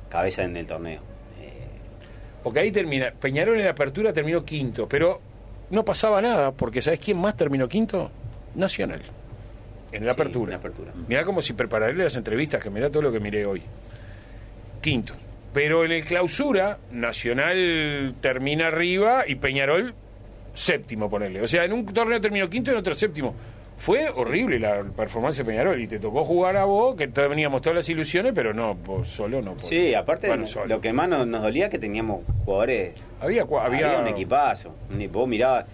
cabeza en el torneo. Porque ahí termina. Peñarol en la apertura terminó quinto, pero no pasaba nada, porque ¿sabes quién más terminó quinto? Nacional. En la Sí, apertura. en la apertura. Mirá como si prepararle las entrevistas, que mirá todo lo que miré hoy. Quinto. Pero en el clausura, Nacional termina arriba y Peñarol séptimo, ponerle. O sea, en un torneo terminó quinto y en otro séptimo. Fue horrible la performance de Peñarol y te tocó jugar a vos, que teníamos todas las ilusiones, pero no, vos solo no. sí, aparte Bueno, no- solo. lo que más nos, nos dolía que teníamos jugadores Había, había, había un equipazo. Ni- Vos mirabas,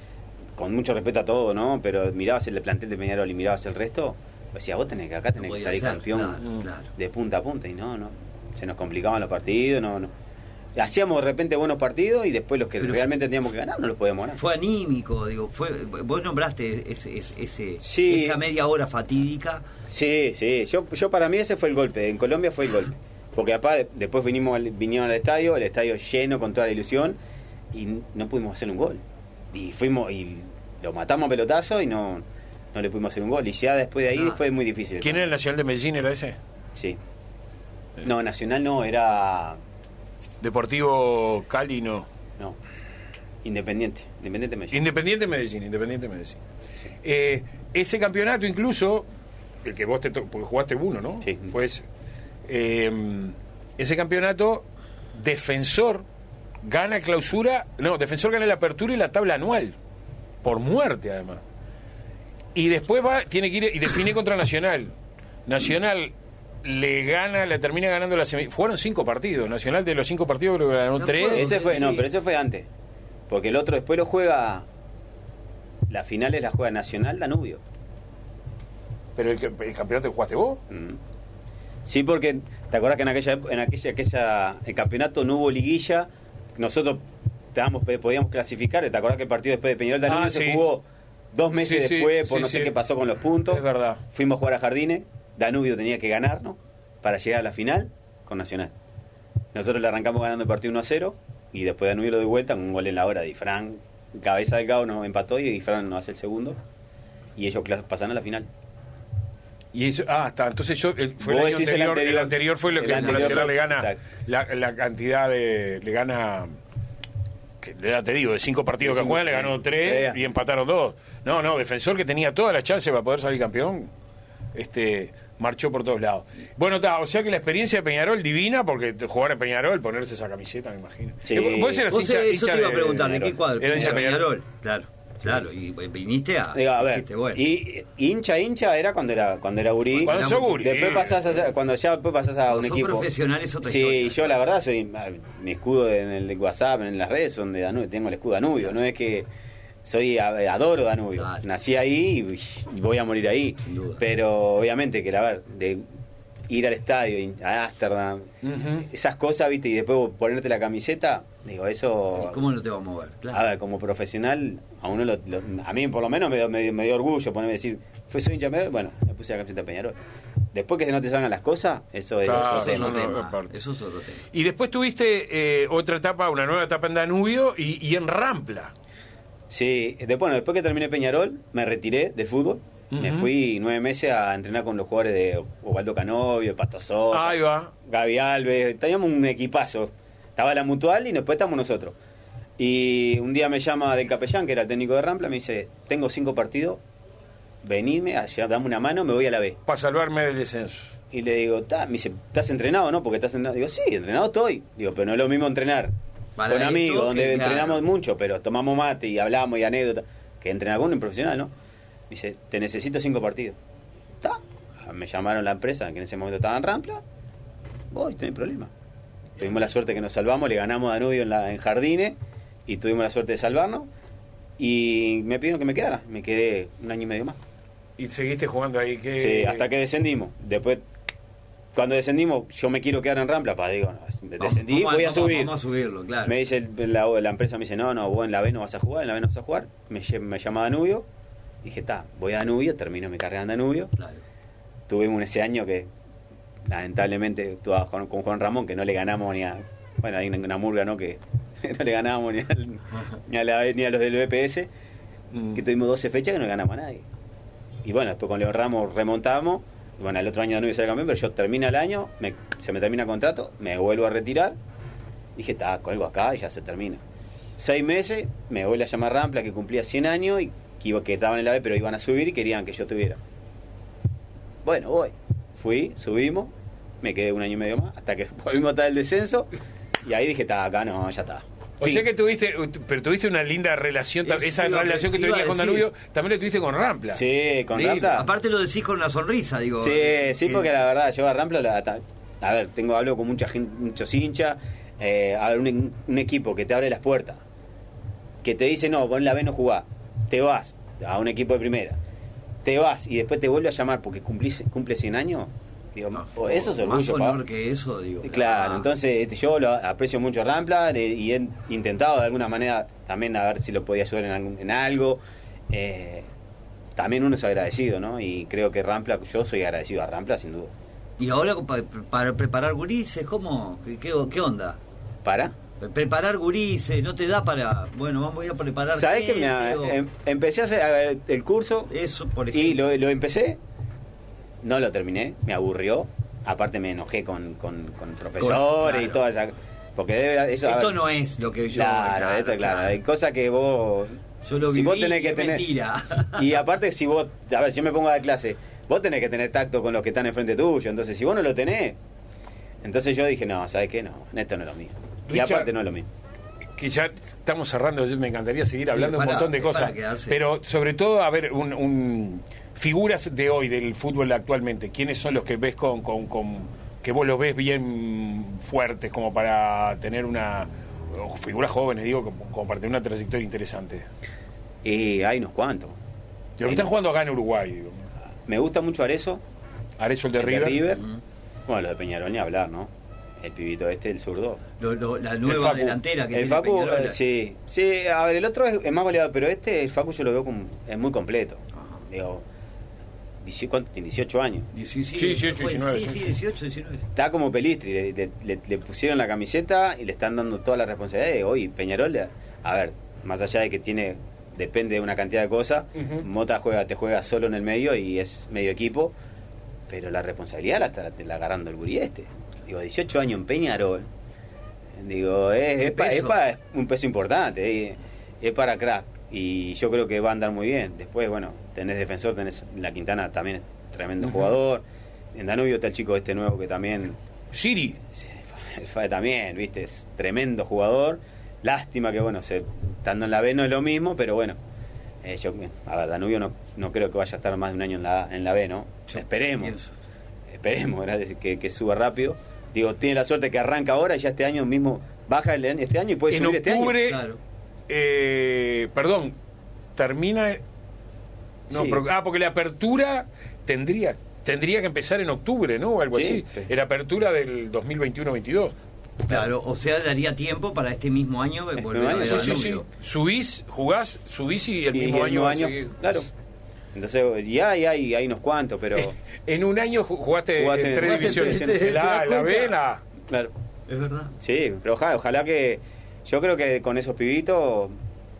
con mucho respeto a todo, ¿no? Pero mirabas el plantel de Peñarol y mirabas el resto, decías, vos tenés que acá tenés que Podía salir ser, campeón claro, claro. de punta a punta y no, no. Se nos complicaban los partidos, no, no. Hacíamos de repente buenos partidos y después los que Pero- realmente teníamos que ganar no los podíamos ganar. Fue anímico, digo, fue, vos nombraste ese, ese, ese- Sí. esa media hora fatídica. Sí, sí, yo, yo para mí ese fue el golpe, en Colombia fue el golpe. Porque apá- después vinimos al- vinieron al estadio, el estadio lleno con toda la ilusión y no pudimos hacer un gol. Y fuimos y lo matamos a pelotazo y no, no le pudimos hacer un gol. Y ya después de ahí No. fue muy difícil. ¿Quién era el Nacional de Medellín? ¿Era ese? Sí. No, Nacional no, era... Deportivo Cali, no. No. Independiente. Independiente Medellín. Independiente Medellín, Independiente Medellín. Sí. Eh, ese campeonato incluso, el que vos te porque jugaste uno, ¿no? Sí. Pues eh, ese campeonato, Defensor gana clausura, no, Defensor gana la apertura y la tabla anual, por muerte además. Y después va, tiene que ir y define contra Nacional. Nacional le gana, le termina ganando la semi. Fueron cinco partidos. Nacional de los cinco partidos creo que ganó No tres. puedo. Ese fue, no, pero ese fue antes. Porque el otro después lo juega. Las finales la juega Nacional Danubio. Pero el, el campeonato que jugaste vos. Mm. Sí, porque te acuerdas que en aquella en aquella, aquella el campeonato no hubo liguilla, nosotros estábamos, podíamos clasificar, te acuerdas que el partido después de Peñarol Danubio Ah, se sí. jugó dos meses Sí, sí, después por sí, no sé sí. qué pasó con los puntos. Es verdad. Fuimos a jugar a Jardines, Danubio tenía que ganarnos para llegar a la final con Nacional. Nosotros le arrancamos ganando el partido 1 a 0 y después Danubio lo de vuelta con un gol en la hora de Ifrán, cabeza del cabo nos empató y Ifrán nos hace el segundo y ellos pasan a la final. Y eso, ah, está. Entonces yo, el, fue el año el anterior, el anterior, fue lo El que anterior Nacional le gana la, la cantidad de. Le gana. Que, ya te digo, de cinco partidos De que juegan, le ganó tres y empataron dos. No, no, defensor que tenía todas las chances para poder salir campeón. Este. Marchó por todos lados. Bueno, está, o sea que la experiencia de Peñarol divina, porque jugar en Peñarol, ponerse esa camiseta, me imagino. Sí. Eh, Vos eras Vos, hincha- eh, eso hincha te iba a preguntar, ¿de qué cuadro? Era hincha Peñarol. Claro, claro. Y eh, viniste a. Digo, a ver, dijiste, bueno. y hincha hincha era cuando era cuando era gurí. Cuando sos gurí. Después pasás a cuando ya después pasás a Cuando un sos equipo. profesional es otra sí, historia. yo la verdad soy mi escudo en el WhatsApp, en las redes son de Danubio, tengo el escudo Danubio, no es que soy a- adoro Danubio. Claro. Nací ahí y, voy a morir ahí. Sin duda. Pero obviamente que la ver de ir al estadio a Ámsterdam, esas cosas, ¿viste? Y después ponerte la camiseta, digo, eso ¿Y ¿Cómo no te va a mover? Claro. a ver, como profesional, a uno lo- lo- a mí por lo menos me dio, me dio- me dio orgullo ponerme a decir, fue soy hincha Peñarol, bueno, me puse la camiseta de Peñarol. Después que no te salgan las cosas, eso es Claro, Eso es otro otro no, tema. Eso es otro tema. Y después tuviste eh, otra etapa, una nueva etapa en Danubio y, y en Rampla. Sí, de- bueno, después que terminé Peñarol, me retiré del fútbol. Me fui nueve meses a entrenar con los jugadores de Osvaldo Canovio, Pato Sosa, Ahí va. Gaby Alves. Teníamos un equipazo. Estaba la mutual y después estamos nosotros. Y un día me llama del capellán, que era el técnico de Rampla, me dice, tengo cinco partidos, venidme, allá, dame una mano, me voy a la B. Para salvarme del descenso. Y le digo, me dice, ¿estás entrenado no? Porque estás entrenado. Digo, sí, entrenado estoy. Digo, pero no es lo mismo entrenar Para con amigos, donde claro. entrenamos mucho, pero tomamos mate y hablamos y anécdotas, que entrenar con un profesional, ¿no? Dice, te necesito cinco partidos. ¿Está? Me llamaron la empresa, que en ese momento estaba en Rampla. Voy, no hay problema. Tuvimos la suerte que nos salvamos, le ganamos a Danubio en, la, en Jardines y tuvimos la suerte de salvarnos. Y me pidieron que me quedara. Me quedé un año y medio más. Y seguiste jugando ahí. Que... Sí, hasta que descendimos. Después, cuando descendimos, yo me quiero quedar en Rampla, para digo, no, descendí, Vamos voy a vamos subir. Vamos a subirlo, claro. Me dice el- la, la empresa, me dice, no, no, vos en la B no vas a jugar, en la B no vas a jugar. Me, me llama Danubio. Dije, está, voy a Danubio, termino mi carrera en Danubio. Claro. Tuvimos ese año que, lamentablemente, con, con Juan Ramón, que no le ganamos ni a... Bueno, hay una, murga, ¿no? Que no le ganábamos ni, al- ni a, la- ni a los del BPS. Mm. Que tuvimos 12 fechas que no le ganamos a nadie. Y bueno, después con León Ramos remontamos. Bueno, el otro año Danubio sale campeón, pero yo termino el año, se me termina el contrato, me vuelvo a retirar. Dije, está, colgo acá y ya se termina. Seis meses, me vuelve a llamar Rampla, que cumplía 100 años y que, que estaban en la B, pero iban a subir y querían que yo estuviera. Bueno, voy. Fui, subimos, me quedé un año y medio más, hasta que volvimos a estar el descenso. Y ahí dije, está, acá no, ya está. O sea que tuviste, pero tuviste una linda relación, Eso esa relación que tuviste con. Danubio, también la tuviste con Rampla. Sí, con. Rampla. Aparte lo decís con una sonrisa, digo. Sí, eh, sí, que- porque la verdad, yo a Rampla, la- a ver, tengo hablo con mucha gente, muchos hinchas, eh, a ver, un, un equipo que te abre las puertas, que te dice, no, vos en la B no jugás, te vas a un equipo de primera, te vas y después te vuelve a llamar porque cumplís, cumple 100 años, digo, No, eso es Más orgullo, pa. honor que eso, digo. Claro, Ah. entonces este, yo lo aprecio mucho a Rampla y he intentado de alguna manera también a ver si lo podía ayudar en, algún- en algo. Eh, también uno es agradecido, ¿no? Y creo que Rampla, yo soy agradecido a Rampla sin duda. Y ahora pa- para preparar gurises, ¿cómo? ¿Qué, qué, qué onda? ¿Para? Pre- Preparar gurises, ¿no te da para.? Bueno, vamos a preparar. ¿Sabes que me, em- empecé a hacer a ver, el curso Eso, por ejemplo. y lo, lo empecé, no lo terminé, me aburrió. Aparte me enojé con, con, con profesores claro. y toda esa... Porque debe, eso, Esto ver, no es lo que yo. Claro, esto, claro, hay cosas que vos... Yo lo si vos tenés que es tener... mentira. Y aparte si vos, a ver, si yo me pongo a dar clase, vos tenés que tener tacto con los que están enfrente tuyo, entonces si vos no lo tenés, entonces yo dije, no, ¿sabes qué? No, esto no es lo mío. Y Richard, aparte no es lo mismo. que ya estamos cerrando, yo me encantaría seguir Sí, hablando para- un montón de cosas, pero sobre todo, a ver, un, un- figuras de hoy del fútbol actualmente, ¿quiénes son los que ves con, con- con- que vos los ves bien fuertes como para tener una figuras jóvenes, digo, como, como para tener una trayectoria interesante? Y hay unos cuantos. Los que están jugando acá en Uruguay, digo. Me gusta mucho Arezo, Arezzo el de el de River. Bueno, lo de Peñarol ni hablar, ¿no? El pibito este, el zurdo. Lo- lo- la nueva Facu. delantera que el tiene Facu, Peñarol. eh, sí. Sí, a ver, el otro es, es más goleado, pero este, el Facu yo lo veo como, es muy completo. Digo, 18, ¿cuánto tiene? 18 años. 18, Sí, 18, fue- 19, Sí, sí. sí, 18, 19. Está como Pelistri, le, le- le- le pusieron la camiseta y le están dando toda la responsabilidad. de Hoy Peñarol, a ver, más allá de que tiene, depende de una cantidad de cosas, Ujú. Mota juega, te juega solo en el medio y es medio equipo, pero la responsabilidad la está la agarrando el gurí este. Digo, 18 años en Peñarol, digo, es, ¿Qué es, pa- es un peso importante, eh, es para crack. Y yo creo que va a andar muy bien. Después, bueno, tenés defensor, tenés la Quintana también es tremendo jugador. En Danubio está el chico este nuevo que también Siri. Sí, El Fae también, viste, es tremendo jugador. Lástima que, bueno, se, estando en la B no es lo mismo, pero bueno. eh, yo, a ver, Danubio no, no creo que vaya a estar más de un año en la, en la B, ¿no? Yo esperemos, pienso. esperemos, ¿verdad? Que, que suba rápido. Digo, tiene la suerte que arranca ahora y ya este año mismo baja el, este año y puede en subir este año. Claro. Eh, perdón, termina. No, Sí. pero- ah, porque la apertura tendría tendría que empezar en octubre, ¿no? O algo Sí, así. sí. La apertura del 2021-22. Claro, o sea, daría tiempo para este mismo año Este volver a año, ver Sí, sí. Subís, jugás, subís y el Y mismo el año. seguís. claro. Entonces, ya hay, hay, hay unos cuantos, pero. En un año ju- jugaste, Jugaste- en tres divisiones. la, te la das B, la- Claro. Es verdad. Sí, pero ojalá, ojalá que. Yo creo que con esos pibitos.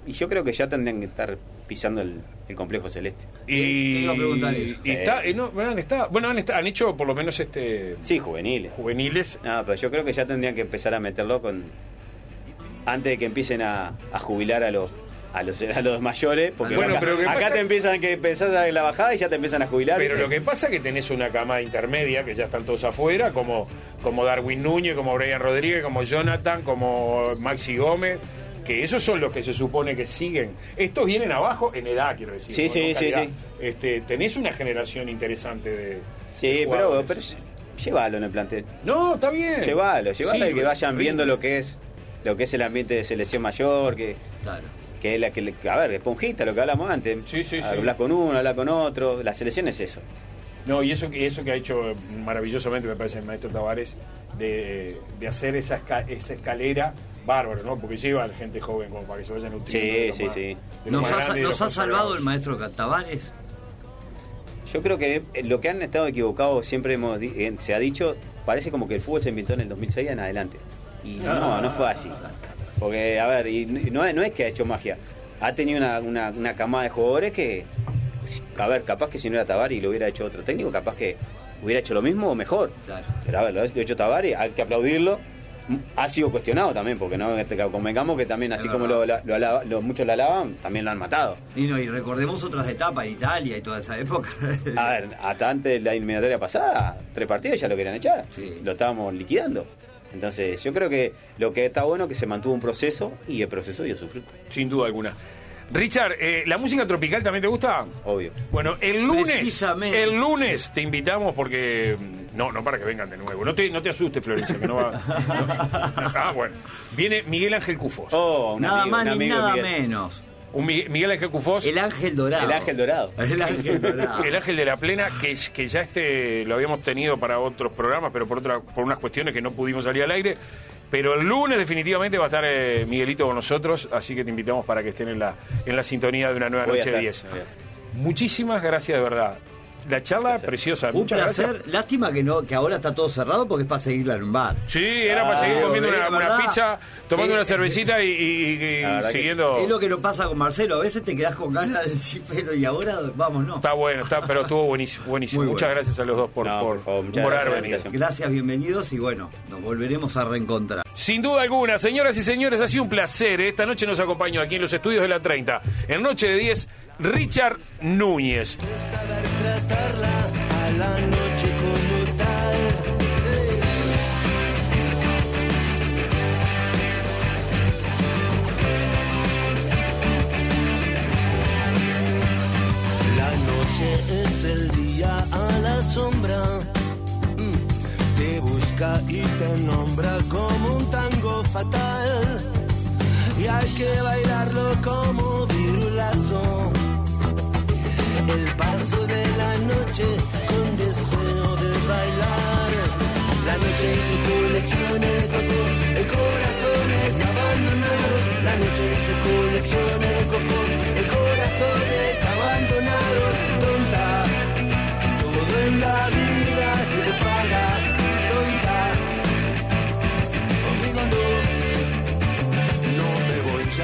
Y yo creo que ya tendrían que estar pisando el, el complejo celeste. Y, te iba a preguntar eso. y está, y no, bueno, han estado- bueno, han, estado- han hecho por lo menos este Sí, juveniles. juveniles. No, pero yo creo que ya tendrían que empezar a meterlo con. Antes de que empiecen a, a jubilar a los. A los, a los mayores, porque Bueno, acá, pero acá pasa- te empiezan que empezás a la bajada y ya te empiezan a jubilar. Pero lo que pasa es que tenés una cama intermedia, que ya están todos afuera, como, como Darwin Núñez, como Brian Rodríguez, como Jonathan, como Maxi Gómez, que esos son los que se supone que siguen. Estos vienen abajo en edad, quiero decir. Sí, sí, sí, sí. Este, tenés una generación interesante de. Sí, de pero, pero llévalo en el plantel. No, está bien. Llévalo, llévalo Sí, y que vayan viendo lo que es lo que es el ambiente de selección mayor, que, Claro. Que es la que, a ver, esponjita, lo que hablamos antes. Sí, sí, sí. Hablas con uno, hablas con otro. La selección es eso. No, y eso, que- eso que ha hecho maravillosamente, me parece, el maestro Tavares, de, de hacer esa, esca- esa escalera bárbaro, ¿no? Porque lleva a la gente joven como para que se vayan nutriendo. Sí, sí, más- sí. ¿Nos ha, nos ha salvado el maestro Tavares? Yo creo que eh, lo que han estado equivocados siempre hemos di- eh, se ha dicho, parece como que el fútbol se inventó en el 2006 en adelante. Y no, no fue así. Porque, a ver, y no es, no es que ha hecho magia. Ha tenido una, una, una camada de jugadores que, a ver, capaz que si no era Tavari y lo hubiera hecho otro técnico, capaz que hubiera hecho lo mismo o mejor. Claro. Pero a ver, lo ha hecho Tavari, hay que aplaudirlo. Ha sido cuestionado también, porque no Este, convengamos que también, así como lo, lo lo- muchos lo alaban, también lo han matado. Y, no, y recordemos otras etapas, Italia y toda esa época. A ver, hasta antes de la eliminatoria pasada, tres partidos ya lo querían echar. Sí. Lo estábamos liquidando. Entonces, yo creo que lo que está bueno es que se mantuvo un proceso y el proceso dio su fruto, Sin duda alguna. Richard, eh, ¿la música tropical también te gusta? obvio. Bueno, el lunes, Precisamente. el lunes te invitamos porque no, no para que vengan de nuevo. No te, no te asustes, Florencia, que no va. no. Ah, bueno. Viene Miguel Ángel Cufos. Oh, un nada amigo, más un ni amigo nada Miguel. menos. Un Mi- Miguel Ángel. El ángel dorado. El ángel dorado. El ángel dorado. El Ángel de la Plena, que, que ya este lo habíamos tenido para otros programas, pero por otra, por unas cuestiones que no pudimos salir al aire. Pero el lunes definitivamente va a estar eh, Miguelito con nosotros, así que te invitamos para que estén en la, en la sintonía de una nueva Voy noche de estar, 10. voy a Muchísimas gracias de verdad. La charla placer. preciosa. Un Muchas placer. gracias. Lástima que no que ahora está todo cerrado porque es para seguirla en un bar. Sí, era para seguir comiendo una, pizza, tomando Sí. una cervecita y, siguiendo. Es lo que nos pasa con Marcelo. A veces te quedas con ganas de decir, pero y ahora vamos, no. Está bueno, está, pero estuvo buenísimo. buenísimo. Muy Muchas bueno. gracias a los dos por, No, por, por favor, muchas por gracias. Gracias, bienvenidos y bueno, nos volveremos a reencontrar. Sin duda alguna, señoras y señores, ha sido un placer. Esta noche nos acompañó aquí en los estudios de la 30, en Noche de 10, Richard Núñez. La noche es el día a la sombra. Mm, te busca y te nombra como un tango fatal. Y hay que bailarlo como virulazo el paso de la noche con deseo de bailar. La noche y su colección de coco, de corazones abandonados. La noche y su colección de coco, de corazones abandonados. Tonta, todo en la vida se paga. Tonta, conmigo no.